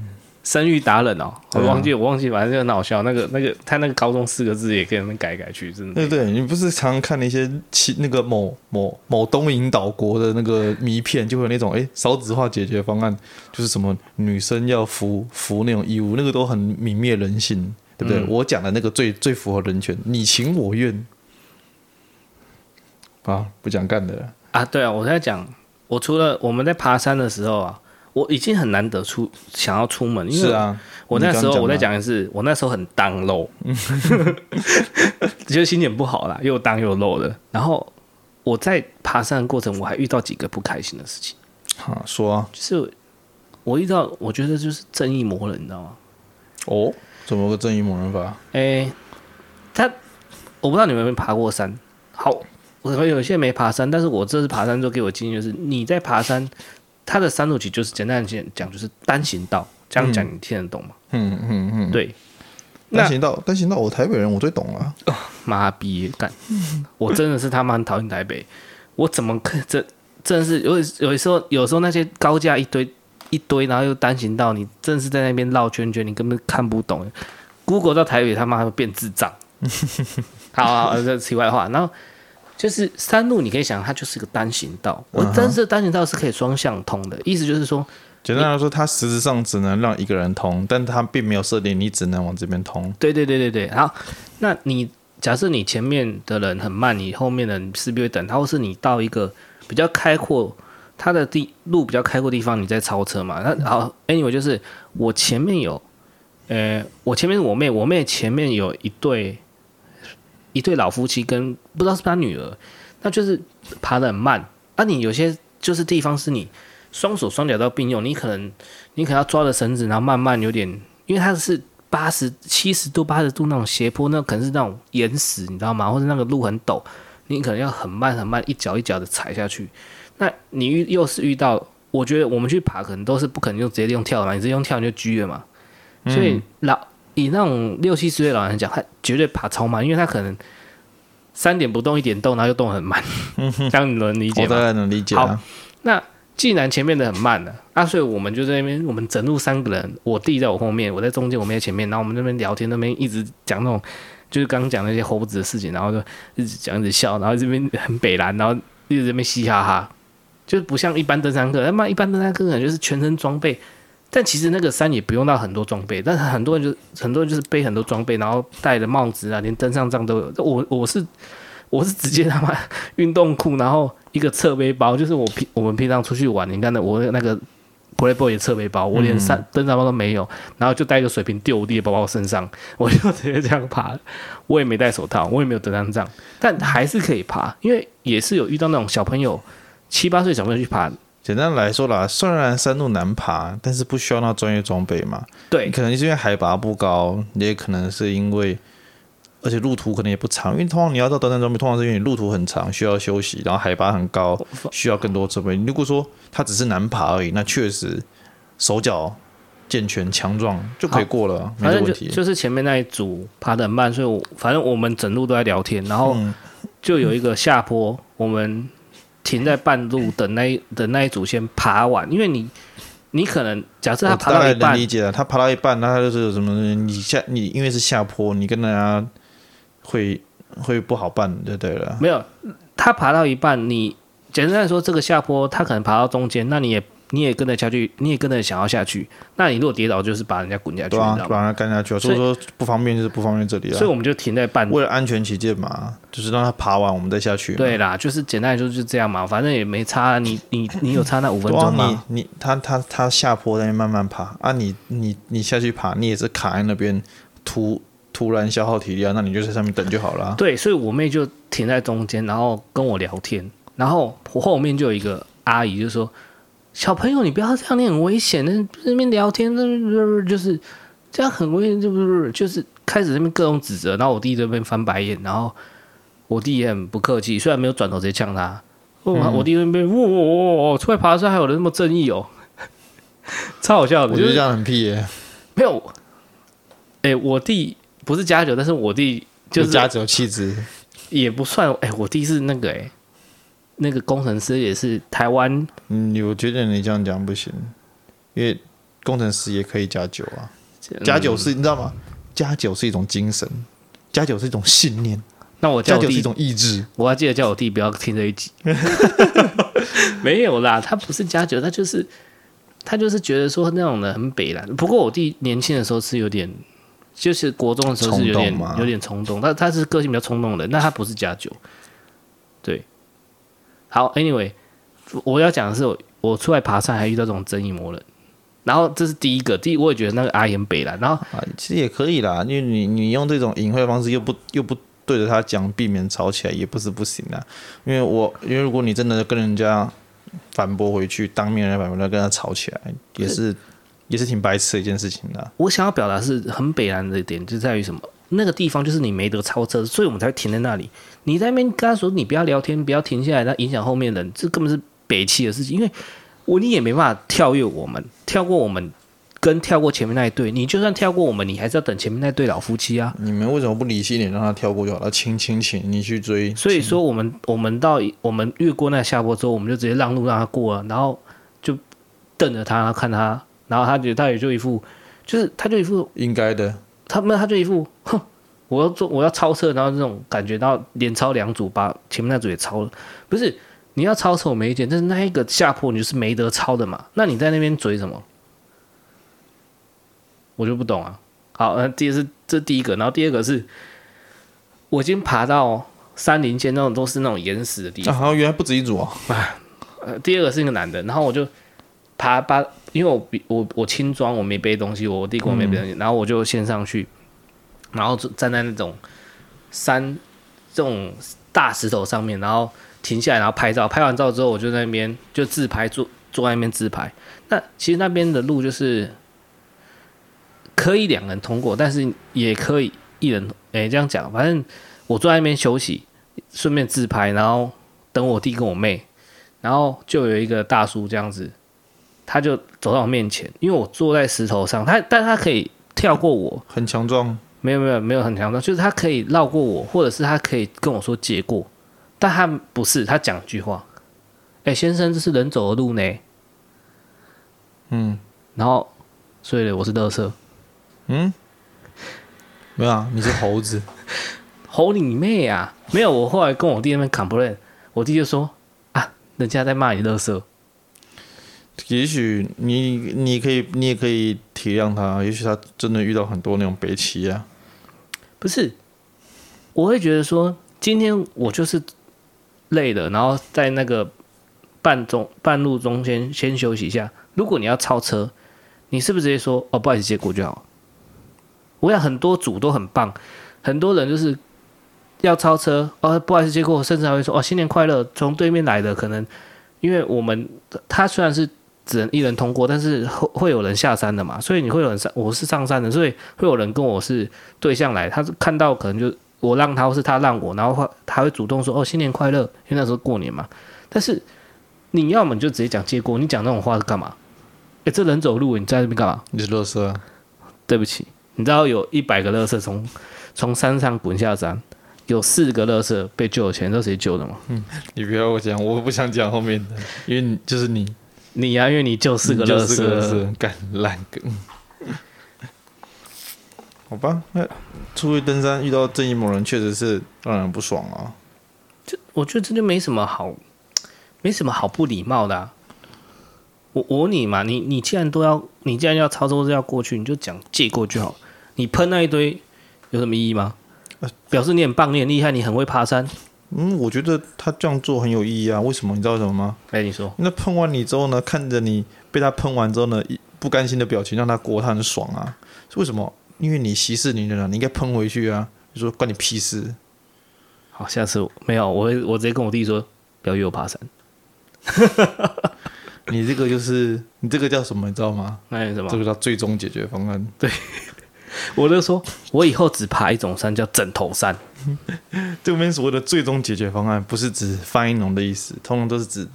生育达人哦，我忘记、啊、我忘记，反正就很好笑。那个那个他那个高中四个字也可以那么改改去，真的。对对，你不是常常看那些其那个某某某东瀛岛国的那个谜片，就会有那种哎少子化解决方案，就是什么女生要服服那种义务，那个都很泯灭人性，对不对？嗯、我讲的那个最最符合人权，你情我愿。啊，不讲干的了啊！对啊，我在讲，我除了我们在爬山的时候啊。我已经很难得出想要出门，因为啊我那时候我在讲的是，我那时候很当漏，就是心情不好啦，又当又漏的。然后我在爬山的过程，我还遇到几个不开心的事情。好说啊，就是我遇到，我觉得就是正义魔人，你知道吗？哦，怎么个正义魔人法？哎，他我不知道你们有没有爬过山。好，我可能有些没爬山，但是我这次爬山之后给我经验就是，你在爬山。它的三路棋就是简单讲讲，就是单行道。这样讲你听得懂吗？嗯嗯嗯，对。单行道，单行道，我台北人，我最懂了。妈逼干！我真的是他妈很讨厌台北。我怎么可这真的是有有时候有时候那些高架一堆一堆，然后又单行道，你真的是在那边绕圈圈，你根本看不懂。Google 到台北，他妈会变智障。好，好，好，这题外话，然后。就是山路，你可以想，它就是个单行道。我但是单行道是可以双向通的，意思就是说，简单来说，它实质上只能让一个人通，但它并没有设定你只能往这边通。对对对对对。好，那你假设你前面的人很慢，你后面的人势必会等他，或是你到一个比较开阔，它的地路比较开阔的地方，你再超车嘛。那好，anyway，就是我前面有，呃，我前面是我妹，我妹前面有一对。一对老夫妻跟不知道是不是他女儿，那就是爬得很慢。啊，你有些就是地方是你双手双脚都要并用，你可能你可能要抓着绳子，然后慢慢有点，因为它是八十七十度、八十度那种斜坡，那可能是那种岩石，你知道吗？或者那个路很陡，你可能要很慢很慢，一脚一脚的踩下去。那你遇又是遇到，我觉得我们去爬可能都是不可能就直接用跳的嘛，你直接用跳你就狙了嘛。所以老。嗯以那种六七十岁老人讲，他绝对爬超慢，因为他可能三点不动，一点动，然后又动很慢。嗯哼，这样你能理解吗？我当然能理解。好，那既然前面的很慢了，那所以我们就在那边，我们整路三个人，我弟在我后面，我在中间，我们在前面，然后我们那边聊天，那边一直讲那种，就是刚刚讲那些猴子的事情，然后就一直讲一直笑，然后这边很北蓝，然后一直在那边嘻哈哈，就是不像一般登山客，他妈一般登山客可能就是全身装备。但其实那个山也不用到很多装备，但是很多人就很多人就是背很多装备，然后戴着帽子啊，连登山杖都有。我我是我是直接他妈 运动裤，然后一个侧背包，就是我平我们平常出去玩，你看那我那个 Playboy 的侧背包，我连山登山包都没有，然后就带一个水瓶丢我弟的包包身上，我就直接这样爬。我也没戴手套，我也没有登山杖，但还是可以爬，因为也是有遇到那种小朋友七八岁小朋友去爬。简单来说啦，虽然山路难爬，但是不需要那专业装备嘛。对，可能是因为海拔不高，也可能是因为，而且路途可能也不长。因为通常你要到登山装备，通常是因为你路途很长，需要休息，然后海拔很高，需要更多装备。如果说它只是难爬而已，那确实手脚健全强壮就可以过了，没问题。就，就是前面那一组爬得很慢，所以我反正我们整路都在聊天，然后就有一个下坡，嗯、我们。停在半路等那一等那一组先爬完，因为你你可能假设他爬到一半，理解了，他爬到一半，那他就是有什么？你下你因为是下坡，你跟大家会会不好办，就对了。没有，他爬到一半，你简单来说，这个下坡他可能爬到中间，那你也。你也跟着下去，你也跟着想要下去。那你如果跌倒，就是把人家滚下去？把人家干下去。所以说不方便就是不方便这里啊。所以我们就停在半路，为了安全起见嘛，就是让他爬完，我们再下去。对啦，就是简单来说就是这样嘛，反正也没差。你你你有差那五分钟吗？啊、你你他他他下坡在那边慢慢爬啊你，你你你下去爬，你也是卡在那边，突突然消耗体力啊，那你就在上面等就好了。对，所以我妹就停在中间，然后跟我聊天，然后我后面就有一个阿姨就说。小朋友，你不要这样，你很危险。那那边聊天，那就是这样很危险，就不是就是开始那边各种指责。然后我弟这边翻白眼，然后我弟也很不客气，虽然没有转头直接呛他。嗯、我弟那边，哇哇哇，出来爬山还有人那么正义哦，超好笑的。我觉得这样很屁耶。没有，哎、欸，我弟不是家酒，但是我弟就是家酒气质，也不算。哎、欸，我弟是那个哎、欸。那个工程师也是台湾，嗯，我觉得你这样讲不行，因为工程师也可以加酒啊。加酒是，你知道吗？加酒是一种精神，加酒是一种信念。那我加酒是一种意志。我要记得叫我弟不要听这一集。没有啦，他不是加酒，他就是他就是觉得说那种的很北烂。不过我弟年轻的时候是有点，就是国中的时候是有点有点冲动，他他是个性比较冲动的，那他不是加酒。对，好，Anyway，我要讲的是，我出来爬山还遇到这种正义魔人。然后这是第一个，第一我也觉得那个阿言北了。然后啊，其实也可以啦，因为你你用这种隐晦的方式，又不又不对着他讲，避免吵起来，也不是不行的。因为我因为如果你真的跟人家反驳回去，当面来反驳，跟他吵起来，也是，是也是挺白痴的一件事情的。我想要表达是很北然的一点，就在于什么？那个地方就是你没得超车，所以我们才会停在那里。你在那边跟他说你不要聊天，不要停下来，那影响后面人，这根本是北汽的事情，因为。我你也没办法跳跃我们，跳过我们，跟跳过前面那一对，你就算跳过我们，你还是要等前面那对老夫妻啊。你们为什么不理性点，让他跳过就好了？亲亲亲，你去追。所以说，我们我们到我们越过那下坡之后，我们就直接让路让他过了，然后就瞪着他看他，然后他觉得他也就一副，就是他就一副应该的，他们他就一副哼，我要做我要超车，然后这种感觉，到连超两组，把前面那组也超了，不是。你要超车我没意见，但是那一个下坡你就是没得超的嘛？那你在那边嘴什么？我就不懂啊。好，呃，第一是这第一个，然后第二个是，我已经爬到山林间那种都是那种岩石的地方。啊，好，原来不止一组啊。呃，第二个是一个男的，然后我就爬爬，因为我比我我轻装，我没背东西，我弟跟我没背东西，嗯、然后我就先上去，然后站在那种山这种大石头上面，然后。停下来，然后拍照。拍完照之后，我就在那边就自拍，坐坐在那边自拍。那其实那边的路就是可以两个人通过，但是也可以一人。哎，这样讲，反正我坐在那边休息，顺便自拍，然后等我弟跟我妹。然后就有一个大叔这样子，他就走到我面前，因为我坐在石头上，他但他可以跳过我，很强壮。没有没有没有很强壮，就是他可以绕过我，或者是他可以跟我说借过。但他不是，他讲句话，哎、欸，先生，这是人走的路呢。嗯，然后，所以我是乐色。嗯，没有啊，你是猴子。猴你妹啊！没有，我后来跟我弟那边 complain，我弟就说啊，人家在骂你乐色。也许你你可以，你也可以体谅他，也许他真的遇到很多那种悲戚啊。不是，我会觉得说，今天我就是。累了，然后在那个半中半路中间先休息一下。如果你要超车，你是不是直接说哦，不好意思，借过就好？我想很多组都很棒，很多人就是要超车哦，不好意思，借过，甚至还会说哦，新年快乐。从对面来的可能，因为我们他虽然是只能一人通过，但是会会有人下山的嘛，所以你会有人上，我是上山的，所以会有人跟我是对象来，他是看到可能就。我让他，或是他让我，然后他他会主动说：“哦，新年快乐！”因为那时候过年嘛。但是你要么就直接讲借过，你讲那种话是干嘛？诶，这人走路，你在这边干嘛？你是乐色啊。对不起，你知道有一百个乐色从从山上滚下山，有四个乐色被救了钱都是谁救的吗？嗯，你不要我讲，我不想讲后面的，因为就是你，你呀、啊，因为你就是个乐色，干烂梗。好吧，那出去登山遇到正义某人，确实是让人不爽啊。这我觉得这就没什么好，没什么好不礼貌的啊。我我问你嘛，你你既然都要，你既然要操作是要过去，你就讲借过就好。你喷那一堆有什么意义吗？表示你很棒，你很厉害，你很会爬山。嗯，我觉得他这样做很有意义啊。为什么？你知道为什么吗？哎，你说。那喷完你之后呢？看着你被他喷完之后呢，不甘心的表情让他过，他很爽啊。是为什么？因为你息事宁人啊，你应该喷回去啊！你说关你屁事。好，下次没有，我会我直接跟我弟说，不要约我爬山。你这个就是你这个叫什么？你知道吗？那什么？这个叫最终解决方案。对，我就说我以后只爬一种山，叫枕头山。这边所谓的最终解决方案，不是指翻译农的意思，通常都是指。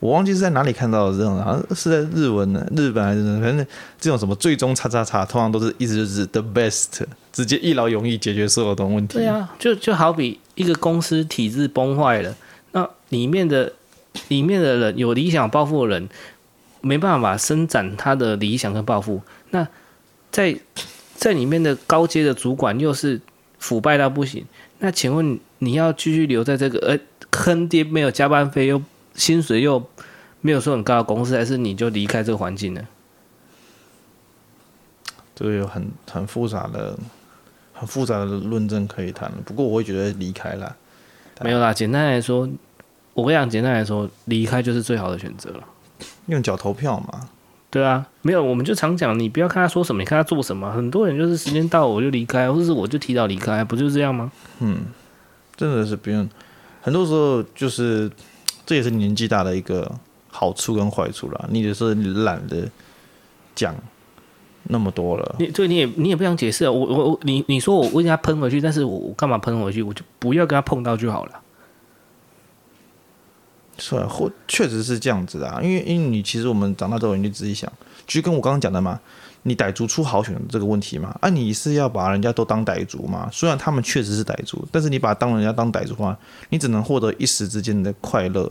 我忘记是在哪里看到的这种，好像是在日文的日本还是反正这种什么最终叉叉叉，通常都是意思就是 the best，直接一劳永逸解决所有的问题。对啊，就就好比一个公司体制崩坏了，那里面的里面的人有理想抱负的人，没办法伸展他的理想跟抱负。那在在里面的高阶的主管又是腐败到不行。那请问你要继续留在这个呃坑爹没有加班费又薪水又没有说很高的公司，还是你就离开这个环境呢？这个有很很复杂的、很复杂的论证可以谈。不过我会觉得离开了，没有啦。简单来说，我跟你讲，简单来说，离开就是最好的选择了。用脚投票嘛？对啊，没有，我们就常讲，你不要看他说什么，你看他做什么。很多人就是时间到我就离开，或者是我就提早离开，不就是这样吗？嗯，真的是不用。很多时候就是这也是年纪大的一个好处跟坏处啦。你有时候懒得讲。那么多了，你对你也你也不想解释啊？我我我你你说我为他喷回去，但是我我干嘛喷回去？我就不要跟他碰到就好了。是啊，或确实是这样子的啊。因为因为你其实我们长大之后，你就仔细想，就跟我刚刚讲的嘛，你傣族出好选这个问题嘛，啊，你是要把人家都当傣族嘛？虽然他们确实是傣族，但是你把当人家当傣族话，你只能获得一时之间的快乐，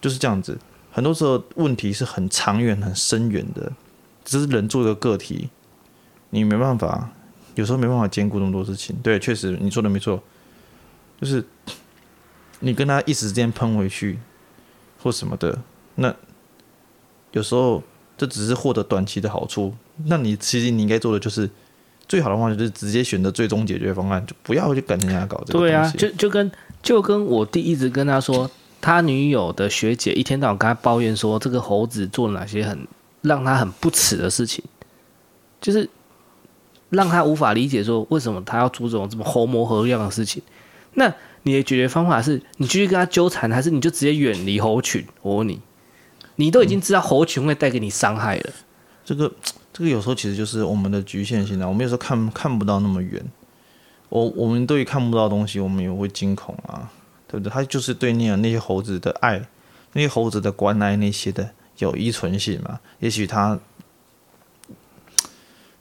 就是这样子。很多时候问题是很长远、很深远的。只是人做一个个体，你没办法，有时候没办法兼顾那么多事情。对，确实你说的没错，就是你跟他一时间喷回去或什么的，那有时候这只是获得短期的好处。那你其实你应该做的就是最好的话，就是直接选择最终解决方案，就不要去跟人家搞这个。对啊，就就跟就跟我弟一直跟他说，他女友的学姐一天到晚跟他抱怨说，这个猴子做了哪些很。让他很不齿的事情，就是让他无法理解说为什么他要做这种这么猴模猴样的事情。那你的解决方法是你继续跟他纠缠，还是你就直接远离猴群？我问你，你都已经知道猴群会带给你伤害了。这个这个有时候其实就是我们的局限性啊。我们有时候看看不到那么远，我我们对于看不到东西，我们也会惊恐啊，对不对？他就是对那那些猴子的爱，那些猴子的关爱那些的。有依存性嘛？也许他，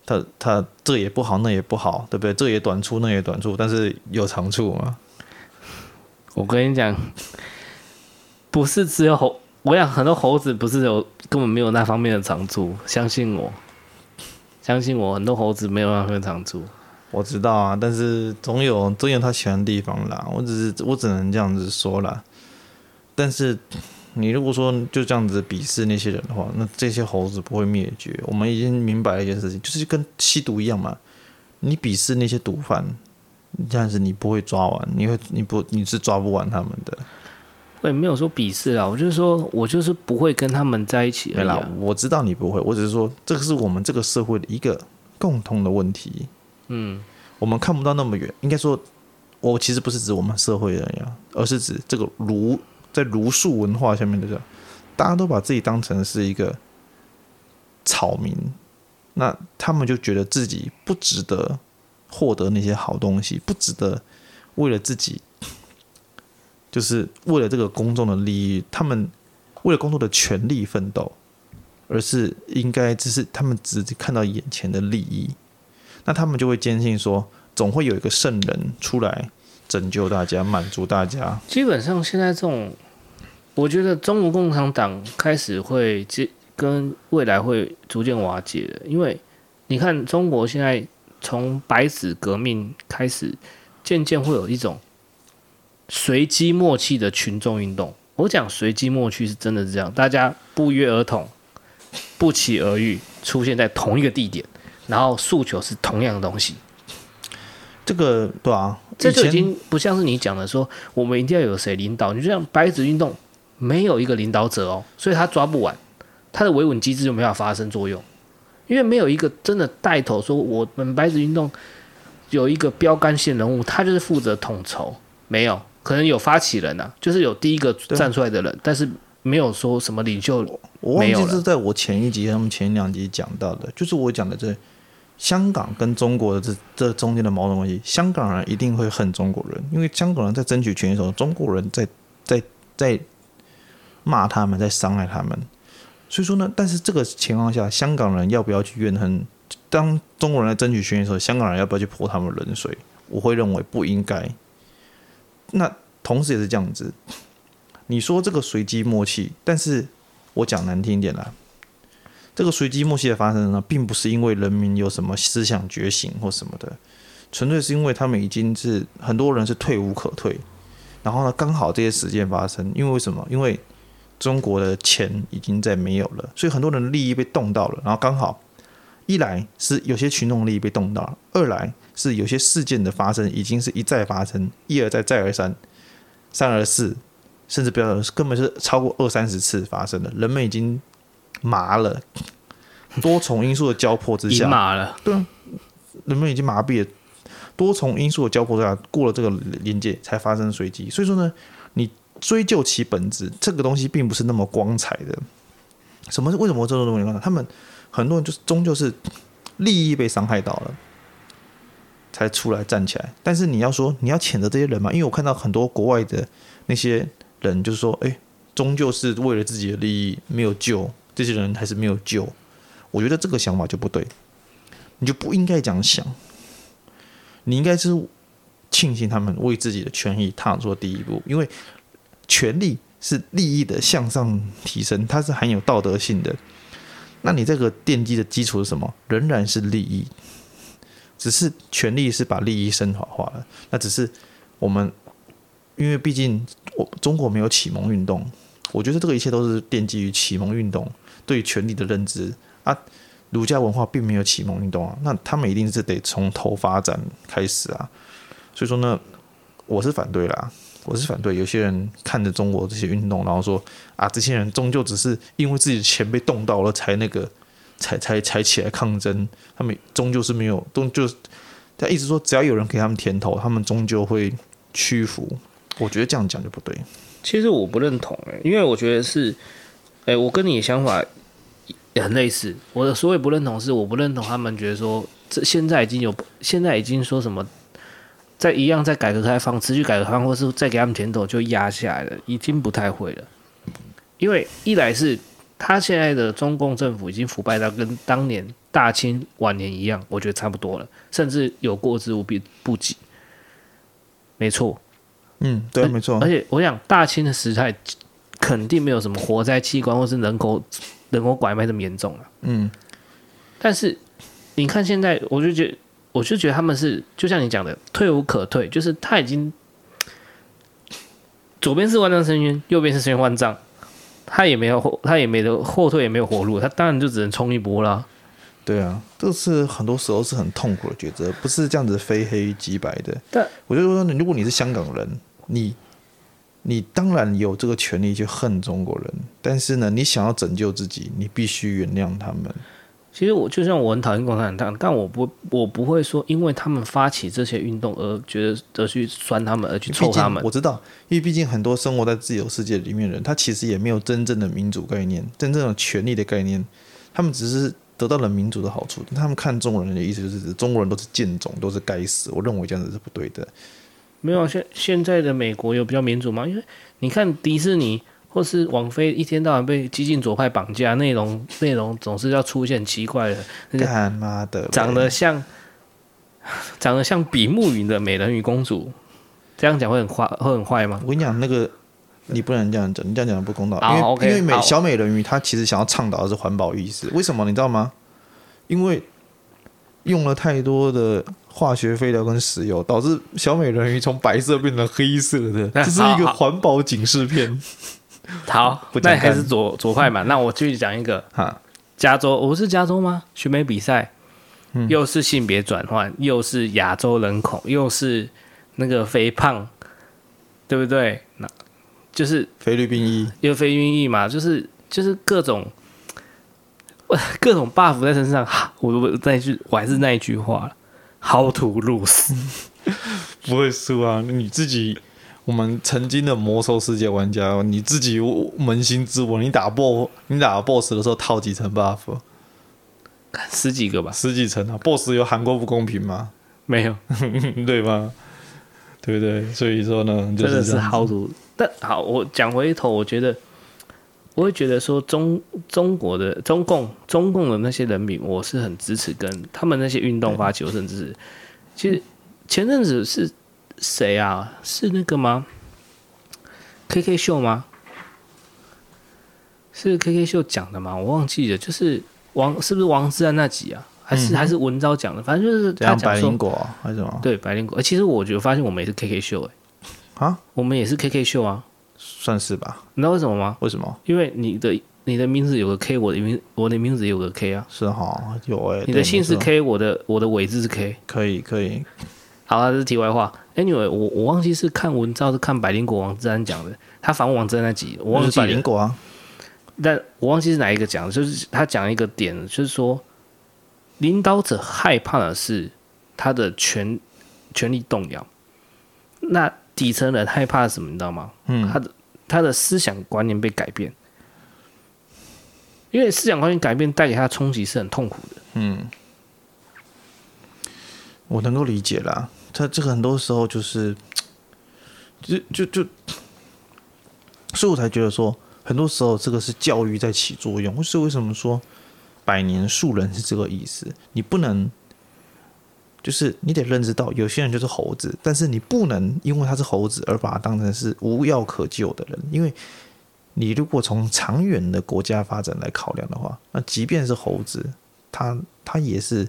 他他这也不好，那也不好，对不对？这也短处，那也短处，但是有长处嘛？我跟你讲，不是只有猴，我想很多猴子不是有根本没有那方面的长处，相信我，相信我，很多猴子没有那方面的长处。我知道啊，但是总有总有他喜欢的地方啦。我只是我只能这样子说啦，但是。你如果说就这样子鄙视那些人的话，那这些猴子不会灭绝。我们已经明白了一件事情，就是跟吸毒一样嘛。你鄙视那些毒贩，但是你不会抓完，你会你不你是抓不完他们的。我也没有说鄙视啊，我就是说我就是不会跟他们在一起。对啦，我知道你不会，我只是说这个是我们这个社会的一个共同的问题。嗯，我们看不到那么远。应该说，我其实不是指我们社会的人呀，而是指这个儒。在儒术文化下面的这，大家都把自己当成是一个草民，那他们就觉得自己不值得获得那些好东西，不值得为了自己，就是为了这个公众的利益，他们为了工作的权利奋斗，而是应该只是他们只看到眼前的利益，那他们就会坚信说，总会有一个圣人出来。拯救大家，满足大家。基本上现在这种，我觉得中国共产党开始会跟未来会逐渐瓦解的，因为你看中国现在从白纸革命开始，渐渐会有一种随机默契的群众运动。我讲随机默契是真的是这样，大家不约而同、不期而遇出现在同一个地点，然后诉求是同样的东西。这个对啊，这就已经不像是你讲的说，我们一定要有谁领导。你就像白纸运动，没有一个领导者哦，所以他抓不完，他的维稳机制就没法发生作用，因为没有一个真的带头说，我们白纸运动有一个标杆性人物，他就是负责统筹。没有，可能有发起人啊，就是有第一个站出来的人，但是没有说什么领袖。我忘记是在我前一集他们前两集讲到的，就是我讲的这。香港跟中国的这这中间的矛盾关系，香港人一定会恨中国人，因为香港人在争取权益的时候，中国人在在在骂他们，在伤害他们。所以说呢，但是这个情况下，香港人要不要去怨恨？当中国人来争取权益的时候，香港人要不要去泼他们冷水？我会认为不应该。那同时也是这样子，你说这个随机默契，但是我讲难听一点啦，这个随机默契的发生呢，并不是因为人民有什么思想觉醒或什么的，纯粹是因为他们已经是很多人是退无可退，然后呢，刚好这些事件发生，因为为什么？因为中国的钱已经在没有了，所以很多人的利益被动到了，然后刚好一来是有些群众利益被动到了，二来是有些事件的发生已经是一再发生，一而再再而三，三而四。甚至不要根本是超过二三十次发生的，人们已经麻了，多重因素的交迫之下，麻了，对啊，人们已经麻痹了，多重因素的交迫之下，过了这个临界才发生随机。所以说呢，你追究其本质，这个东西并不是那么光彩的。什么？为什么这种东西呢？他们很多人就是终究是利益被伤害到了，才出来站起来。但是你要说你要谴责这些人嘛？因为我看到很多国外的那些。人就是说，哎，终究是为了自己的利益，没有救这些人，还是没有救。我觉得这个想法就不对，你就不应该这样想。你应该是庆幸他们为自己的权益踏出第一步，因为权力是利益的向上提升，它是含有道德性的。那你这个奠基的基础是什么？仍然是利益，只是权力是把利益升华化了。那只是我们。因为毕竟我中国没有启蒙运动，我觉得这个一切都是奠基于启蒙运动对权力的认知啊。儒家文化并没有启蒙运动啊，那他们一定是得从头发展开始啊。所以说呢，我是反对啦，我是反对。有些人看着中国这些运动，然后说啊，这些人终究只是因为自己的钱被动到了，才那个才才才起来抗争。他们终究是没有，终究他一直说，只要有人给他们甜头，他们终究会屈服。我觉得这样讲就不对。其实我不认同诶，因为我觉得是，诶，我跟你的想法也很类似。我的所谓不认同是，我不认同他们觉得说，这现在已经有，现在已经说什么，在一样在改革开放、持续改革开放，或是再给他们甜头就压下来了，已经不太会了。因为一来是他现在的中共政府已经腐败到跟当年大清晚年一样，我觉得差不多了，甚至有过之无不不及。没错。嗯，对，没错。而且我想，大清的时代肯定没有什么火灾、器官或是人口人口拐卖这么严重啊。嗯，但是你看现在，我就觉得，我就觉得他们是就像你讲的，退无可退，就是他已经左边是万丈深渊，右边是深渊万丈，他也没有后，他也没得后退，也没有活路，他当然就只能冲一波了。对啊，这是很多时候是很痛苦的抉择，不是这样子非黑即白的。但我就说，如果你是香港人，你，你当然有这个权利去恨中国人，但是呢，你想要拯救自己，你必须原谅他们。其实我就像我很讨厌共产党，但我不，我不会说因为他们发起这些运动而觉得而去酸他们，而去臭他们。我知道，因为毕竟很多生活在自由世界里面的人，他其实也没有真正的民主概念，真正的权利的概念，他们只是得到了民主的好处。他们看中国人的意思就是，中国人都是贱种，都是该死。我认为这样子是不对的。没有，现现在的美国有比较民主吗？因为你看迪士尼或是网飞，一天到晚被激进左派绑架，内容 内容总是要出现奇怪的，干妈的，长得像长得像比目鱼的美人鱼公主，这样讲会很坏，会很坏吗？我跟你讲，那个你不能这样讲，你这样讲不公道。因为 okay, 因为美小美人鱼她其实想要倡导的是环保意识，为什么你知道吗？因为用了太多的。化学废料跟石油导致小美人鱼从白色变成黑色的，这是一个环保警示片。好，那还是左左派嘛？那我继续讲一个 哈，加州，我是加州吗？选美比赛，又是性别转换，又是亚洲人口，又是那个肥胖，对不对？那就是菲律宾裔，又菲律宾裔嘛，就是就是各种 各种 buff 在身上。我我那一句，我还是那一句话 How to lose？不会输啊！你自己，我们曾经的魔兽世界玩家，你自己扪心自问，你打 BOSS，你打 BOSS 的时候套几层 buff？十几个吧，十几层啊！BOSS 有韩国不公平吗？没有，对吗？对不对？所以说呢，就是、真的是 How to。但好，我讲回头，我觉得。我会觉得说中中国的中共中共的那些人民，我是很支持跟他们那些运动发起，我甚至是其实前阵子是谁啊？是那个吗？K K 秀吗？是 K K 秀讲的吗？我忘记了，就是王是不是王志安那集啊？还是、嗯、还是文昭讲的？反正就是他讲百灵果、啊、还是什么？对，白灵果。其实我觉得发现我们也是 K K 秀哎、欸，啊，我们也是 K K 秀啊，算是吧？你知道为什么吗？为什么？因为你的你的名字有个 K，我的名我的名字也有个 K 啊，是哈，有哎、欸。你的姓是 K，我的我的尾字是 K，可以可以。好了，这是题外话。Anyway，我我忘记是看文昭是看百灵果王志安讲的，他访问王志安那集，我忘记百灵果啊。但我忘记是哪一个讲的，就是他讲一个点，就是说，领导者害怕的是他的权权力动摇，那底层人害怕什么？你知道吗？嗯，他的他的思想观念被改变，因为思想观念改变带给他的冲击是很痛苦的。嗯，我能够理解啦，他这个很多时候就是，就就就，所以我才觉得说。很多时候，这个是教育在起作用。是为什么说百年树人是这个意思？你不能，就是你得认知到，有些人就是猴子，但是你不能因为他是猴子而把他当成是无药可救的人。因为你如果从长远的国家发展来考量的话，那即便是猴子，他他也是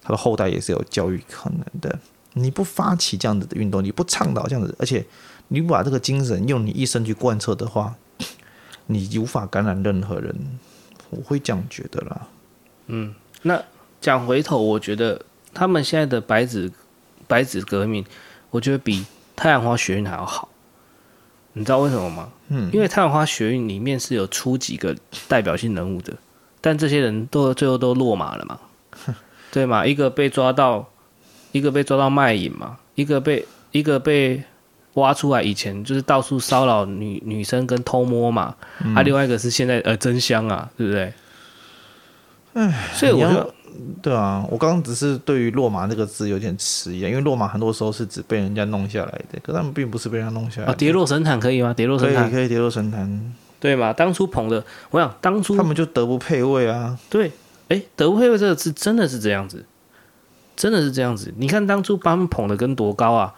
他的后代也是有教育可能的。你不发起这样子的运动，你不倡导这样子，而且你不把这个精神用你一生去贯彻的话。你无法感染任何人，我会这样觉得啦。嗯，那讲回头，我觉得他们现在的白纸白纸革命，我觉得比太阳花学运还要好。你知道为什么吗？嗯，因为太阳花学运里面是有出几个代表性人物的，但这些人都最后都落马了嘛，对嘛？一个被抓到，一个被抓到卖淫嘛，一个被一个被。挖出来以前就是到处骚扰女女生跟偷摸嘛，嗯、啊，另外一个是现在呃真香啊，对不对？哎，所以我就对啊，我刚刚只是对于落马这个字有点迟疑，因为落马很多时候是指被人家弄下来的，可他们并不是被人家弄下来的。啊，跌落神坛可以吗？跌落神坛可以，可以跌落神坛，对嘛？当初捧的，我想当初他们就德不配位啊。对，哎，德不配位这个字真的是这样子，真的是这样子。你看当初把他们捧的跟多高啊？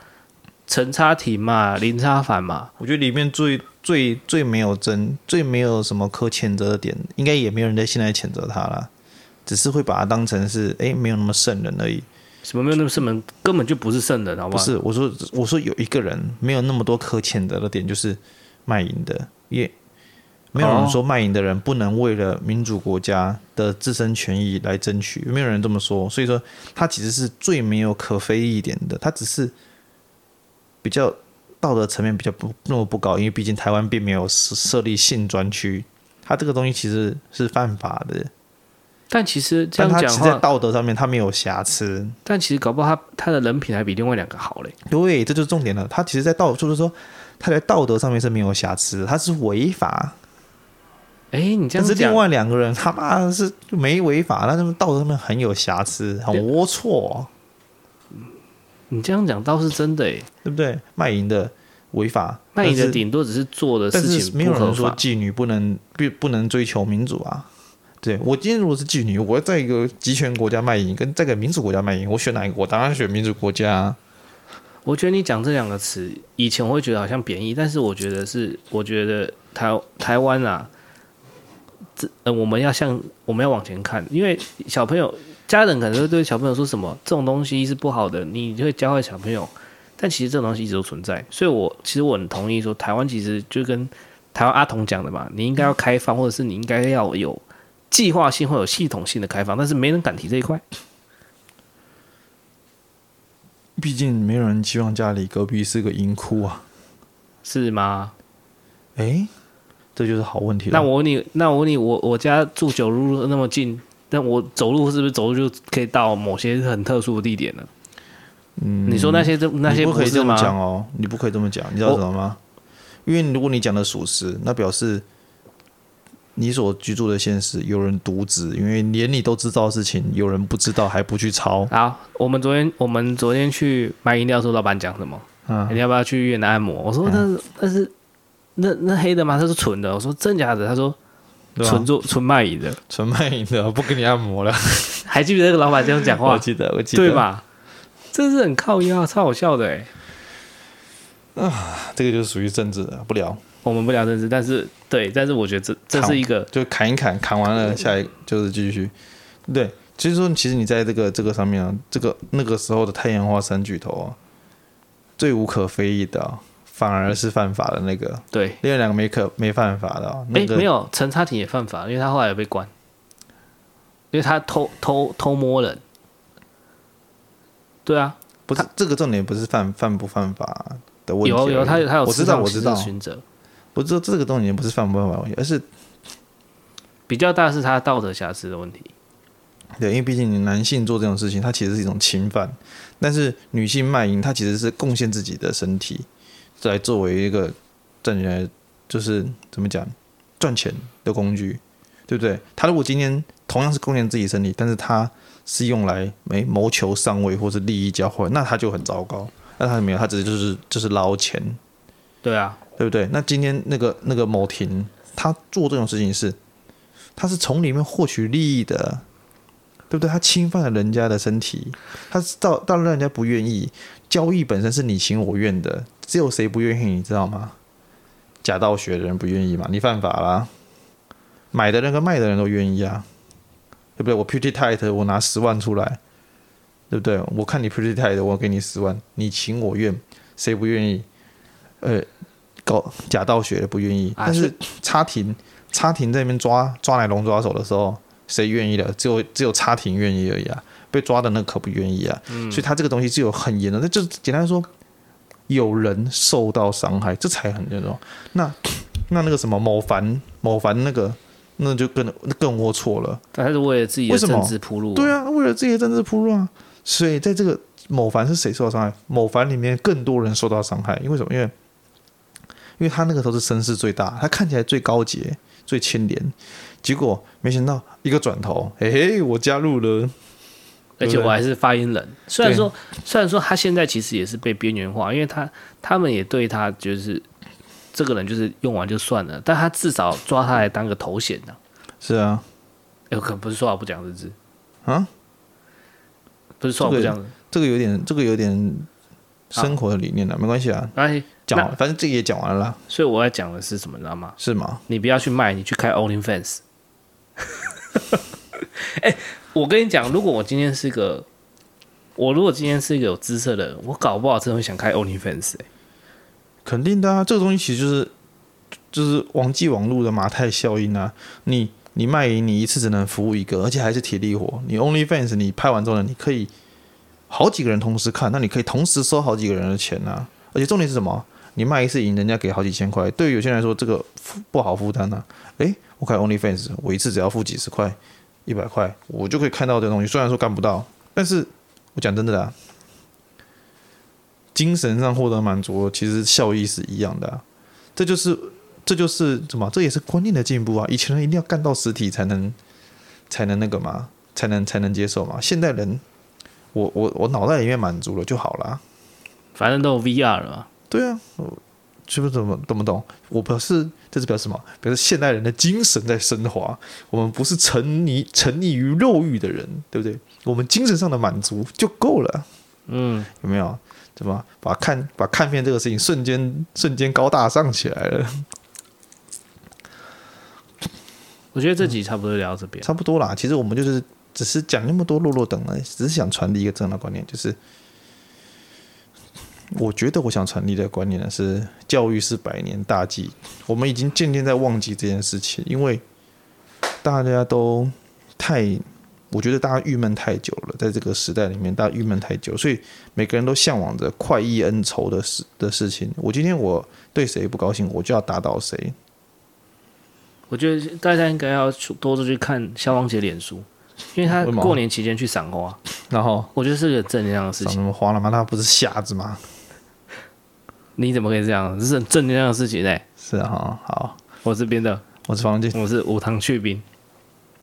陈差廷嘛，林差凡嘛，我觉得里面最最最没有争，最没有什么可谴责的点，应该也没有人在现在谴责他了，只是会把他当成是哎，没有那么圣人而已。什么没有那么圣人，根本就不是圣人，好不好？不是，我说我说有一个人没有那么多可谴责的点，就是卖淫的，也没有人说卖淫的人不能为了民主国家的自身权益来争取，没有人这么说。所以说他其实是最没有可非议点的，他只是。比较道德层面比较不那么不高，因为毕竟台湾并没有设设立性专区，他这个东西其实是犯法的。但其实这样讲，在道德上面他没有瑕疵。但其实搞不好他他的人品还比另外两个好嘞。对，这就是重点了。他其实，在道就是说他在道德上面是没有瑕疵，他是违法。哎，你这样讲，是另外两个人他妈是没违法，但是道德上面很有瑕疵，很龌龊。你这样讲倒是真的诶，对不对？卖淫的违法，卖淫的顶多只是做的事情，没有人说妓女不能不不能追求民主啊。对，我今天如果是妓女，我要在一个集权国家卖淫，跟在一个民主国家卖淫，我选哪一个？我当然选民主国家啊。我觉得你讲这两个词，以前我会觉得好像贬义，但是我觉得是，我觉得台台湾啊，这呃，我们要向我们要往前看，因为小朋友。家人可能会对小朋友说什么，这种东西是不好的，你就会教坏小朋友。但其实这种东西一直都存在，所以我其实我很同意说，台湾其实就跟台湾阿童讲的嘛，你应该要开放，或者是你应该要有计划性或有系统性的开放，但是没人敢提这一块。毕竟没有人希望家里隔壁是个银窟啊，是吗？诶，这就是好问题了。那我问你，那我问你，我我家住九如那么近。但我走路是不是走路就可以到某些很特殊的地点呢？嗯，你说那些这那些不可以这么讲哦，你不可以这么讲，你知道什么吗？因为如果你讲的属实，那表示你所居住的现实有人渎职，因为连你都知道的事情，有人不知道还不去抄。好，我们昨天我们昨天去买饮料的时候，老板讲什么？嗯，你要不要去医院按摩？我说那是那是那那黑的吗？他说纯的。我说真假的？他说。纯做纯卖淫的，纯卖淫的，不给你按摩了。还记得那个老板这样讲话？我记得，我记得，对吧？这是很靠腰，超好笑的哎。啊，这个就是属于政治的，不聊。我们不聊政治，但是对，但是我觉得这这是一个，就砍一砍，砍完了，下一就是继续。对，其实说，其实你在这个这个上面啊，这个那个时候的太阳花三巨头啊，最无可非议的、啊，反而是犯法的那个。对，另外两个没可没犯法的、啊。哎、那个，没有，陈插廷也犯法，因为他后来有被关，因为他偷偷偷摸人。对啊，不是这个重点，不是犯犯不犯法的问题。有有，他有他有，我知道我知道。我知道这个重点不是犯不犯法问题，而是比较大是他道德瑕疵的问题。对，因为毕竟你男性做这种事情，他其实是一种侵犯；但是女性卖淫，她其实是贡献自己的身体，来作为一个赚钱，就是怎么讲赚钱的工具，对不对？他如果今天同样是贡献自己身体，但是他是用来没谋求上位或是利益交换，那他就很糟糕。那他没有，他直接就是就是捞钱。对啊。对不对？那今天那个那个某婷，他做这种事情是，他是从里面获取利益的，对不对？他侵犯了人家的身体，他到到让人家不愿意交易本身是你情我愿的，只有谁不愿意？你知道吗？假道学的人不愿意嘛？你犯法啦，买的人跟卖的人都愿意啊，对不对？我 pretty tight，我拿十万出来，对不对？我看你 pretty tight，我给你十万，你情我愿，谁不愿意？呃。搞假道学的不愿意，但是差庭差庭在那边抓抓来龙抓手的时候，谁愿意的？只有只有差庭愿意而已啊！被抓的那可不愿意啊！嗯、所以他这个东西是有很严的，那就简单说，有人受到伤害，这才很严重。那那那个什么某凡某凡那个，那就更更龌龊了。他是为了自己的政治铺路，对啊，为了自己的政治铺路啊！所以在这个某凡是谁受到伤害？某凡里面更多人受到伤害，因为什么？因为因为他那个时候是声势最大，他看起来最高洁、最清廉，结果没想到一个转头，嘿嘿，我加入了，而且我还是发言人。虽然说，虽然说他现在其实也是被边缘化，因为他他们也对他就是这个人就是用完就算了，但他至少抓他来当个头衔呢。是啊，有可能不是说话不讲日子啊，不是说话不讲、这个，这个有点，这个有点生活的理念了，没关系啊。哎。讲，反正这个也讲完了，所以我要讲的是什么，你知道吗？是吗？你不要去卖，你去开 OnlyFans。哎、欸，我跟你讲，如果我今天是一个，我如果今天是一个有姿色的人，我搞不好真的会想开 OnlyFans、欸。肯定的啊，这个东西其实就是就是网际网络的马太效应啊。你你卖淫，你一次只能服务一个，而且还是体力活。你 OnlyFans，你拍完之后呢，你可以好几个人同时看，那你可以同时收好几个人的钱啊。而且重点是什么？你卖一次淫，人家给好几千块，对于有些人来说，这个不好负担呐。诶，我开 OnlyFans，我一次只要付几十块、一百块，我就可以看到这东西。虽然说干不到，但是我讲真的啊，精神上获得满足，其实效益是一样的啊。这就是，这就是什么？这也是观念的进步啊！以前人一定要干到实体才能，才能那个嘛，才能才能接受嘛。现代人，我我我脑袋里面满足了就好了，反正都有 VR 了嘛。对啊，是不是怎么懂不懂？我表示这是表示什么？表示现代人的精神在升华。我们不是沉溺沉溺于肉欲的人，对不对？我们精神上的满足就够了。嗯，有没有？怎么把看把看片这个事情瞬间瞬间高大上起来了？我觉得这集差不多聊到这边，嗯，差不多啦。其实我们就是只是讲那么多落落等了，只是想传递一个这样的观念，就是。我觉得我想传递的观念呢是，教育是百年大计。我们已经渐渐在忘记这件事情，因为大家都太，我觉得大家郁闷太久了，在这个时代里面，大家郁闷太久，所以每个人都向往着快意恩仇的事的事情。我今天我对谁不高兴，我就要打倒谁。我觉得大家应该要多多去看萧煌奇脸书，因为他过年期间去赏花，然后我觉得是个正能量的事情。赏什么花了吗？他不是瞎子吗？你怎么可以这样？这是很正能量的事情嘞。是啊，好，我是边的，我是方进，我是无糖去冰。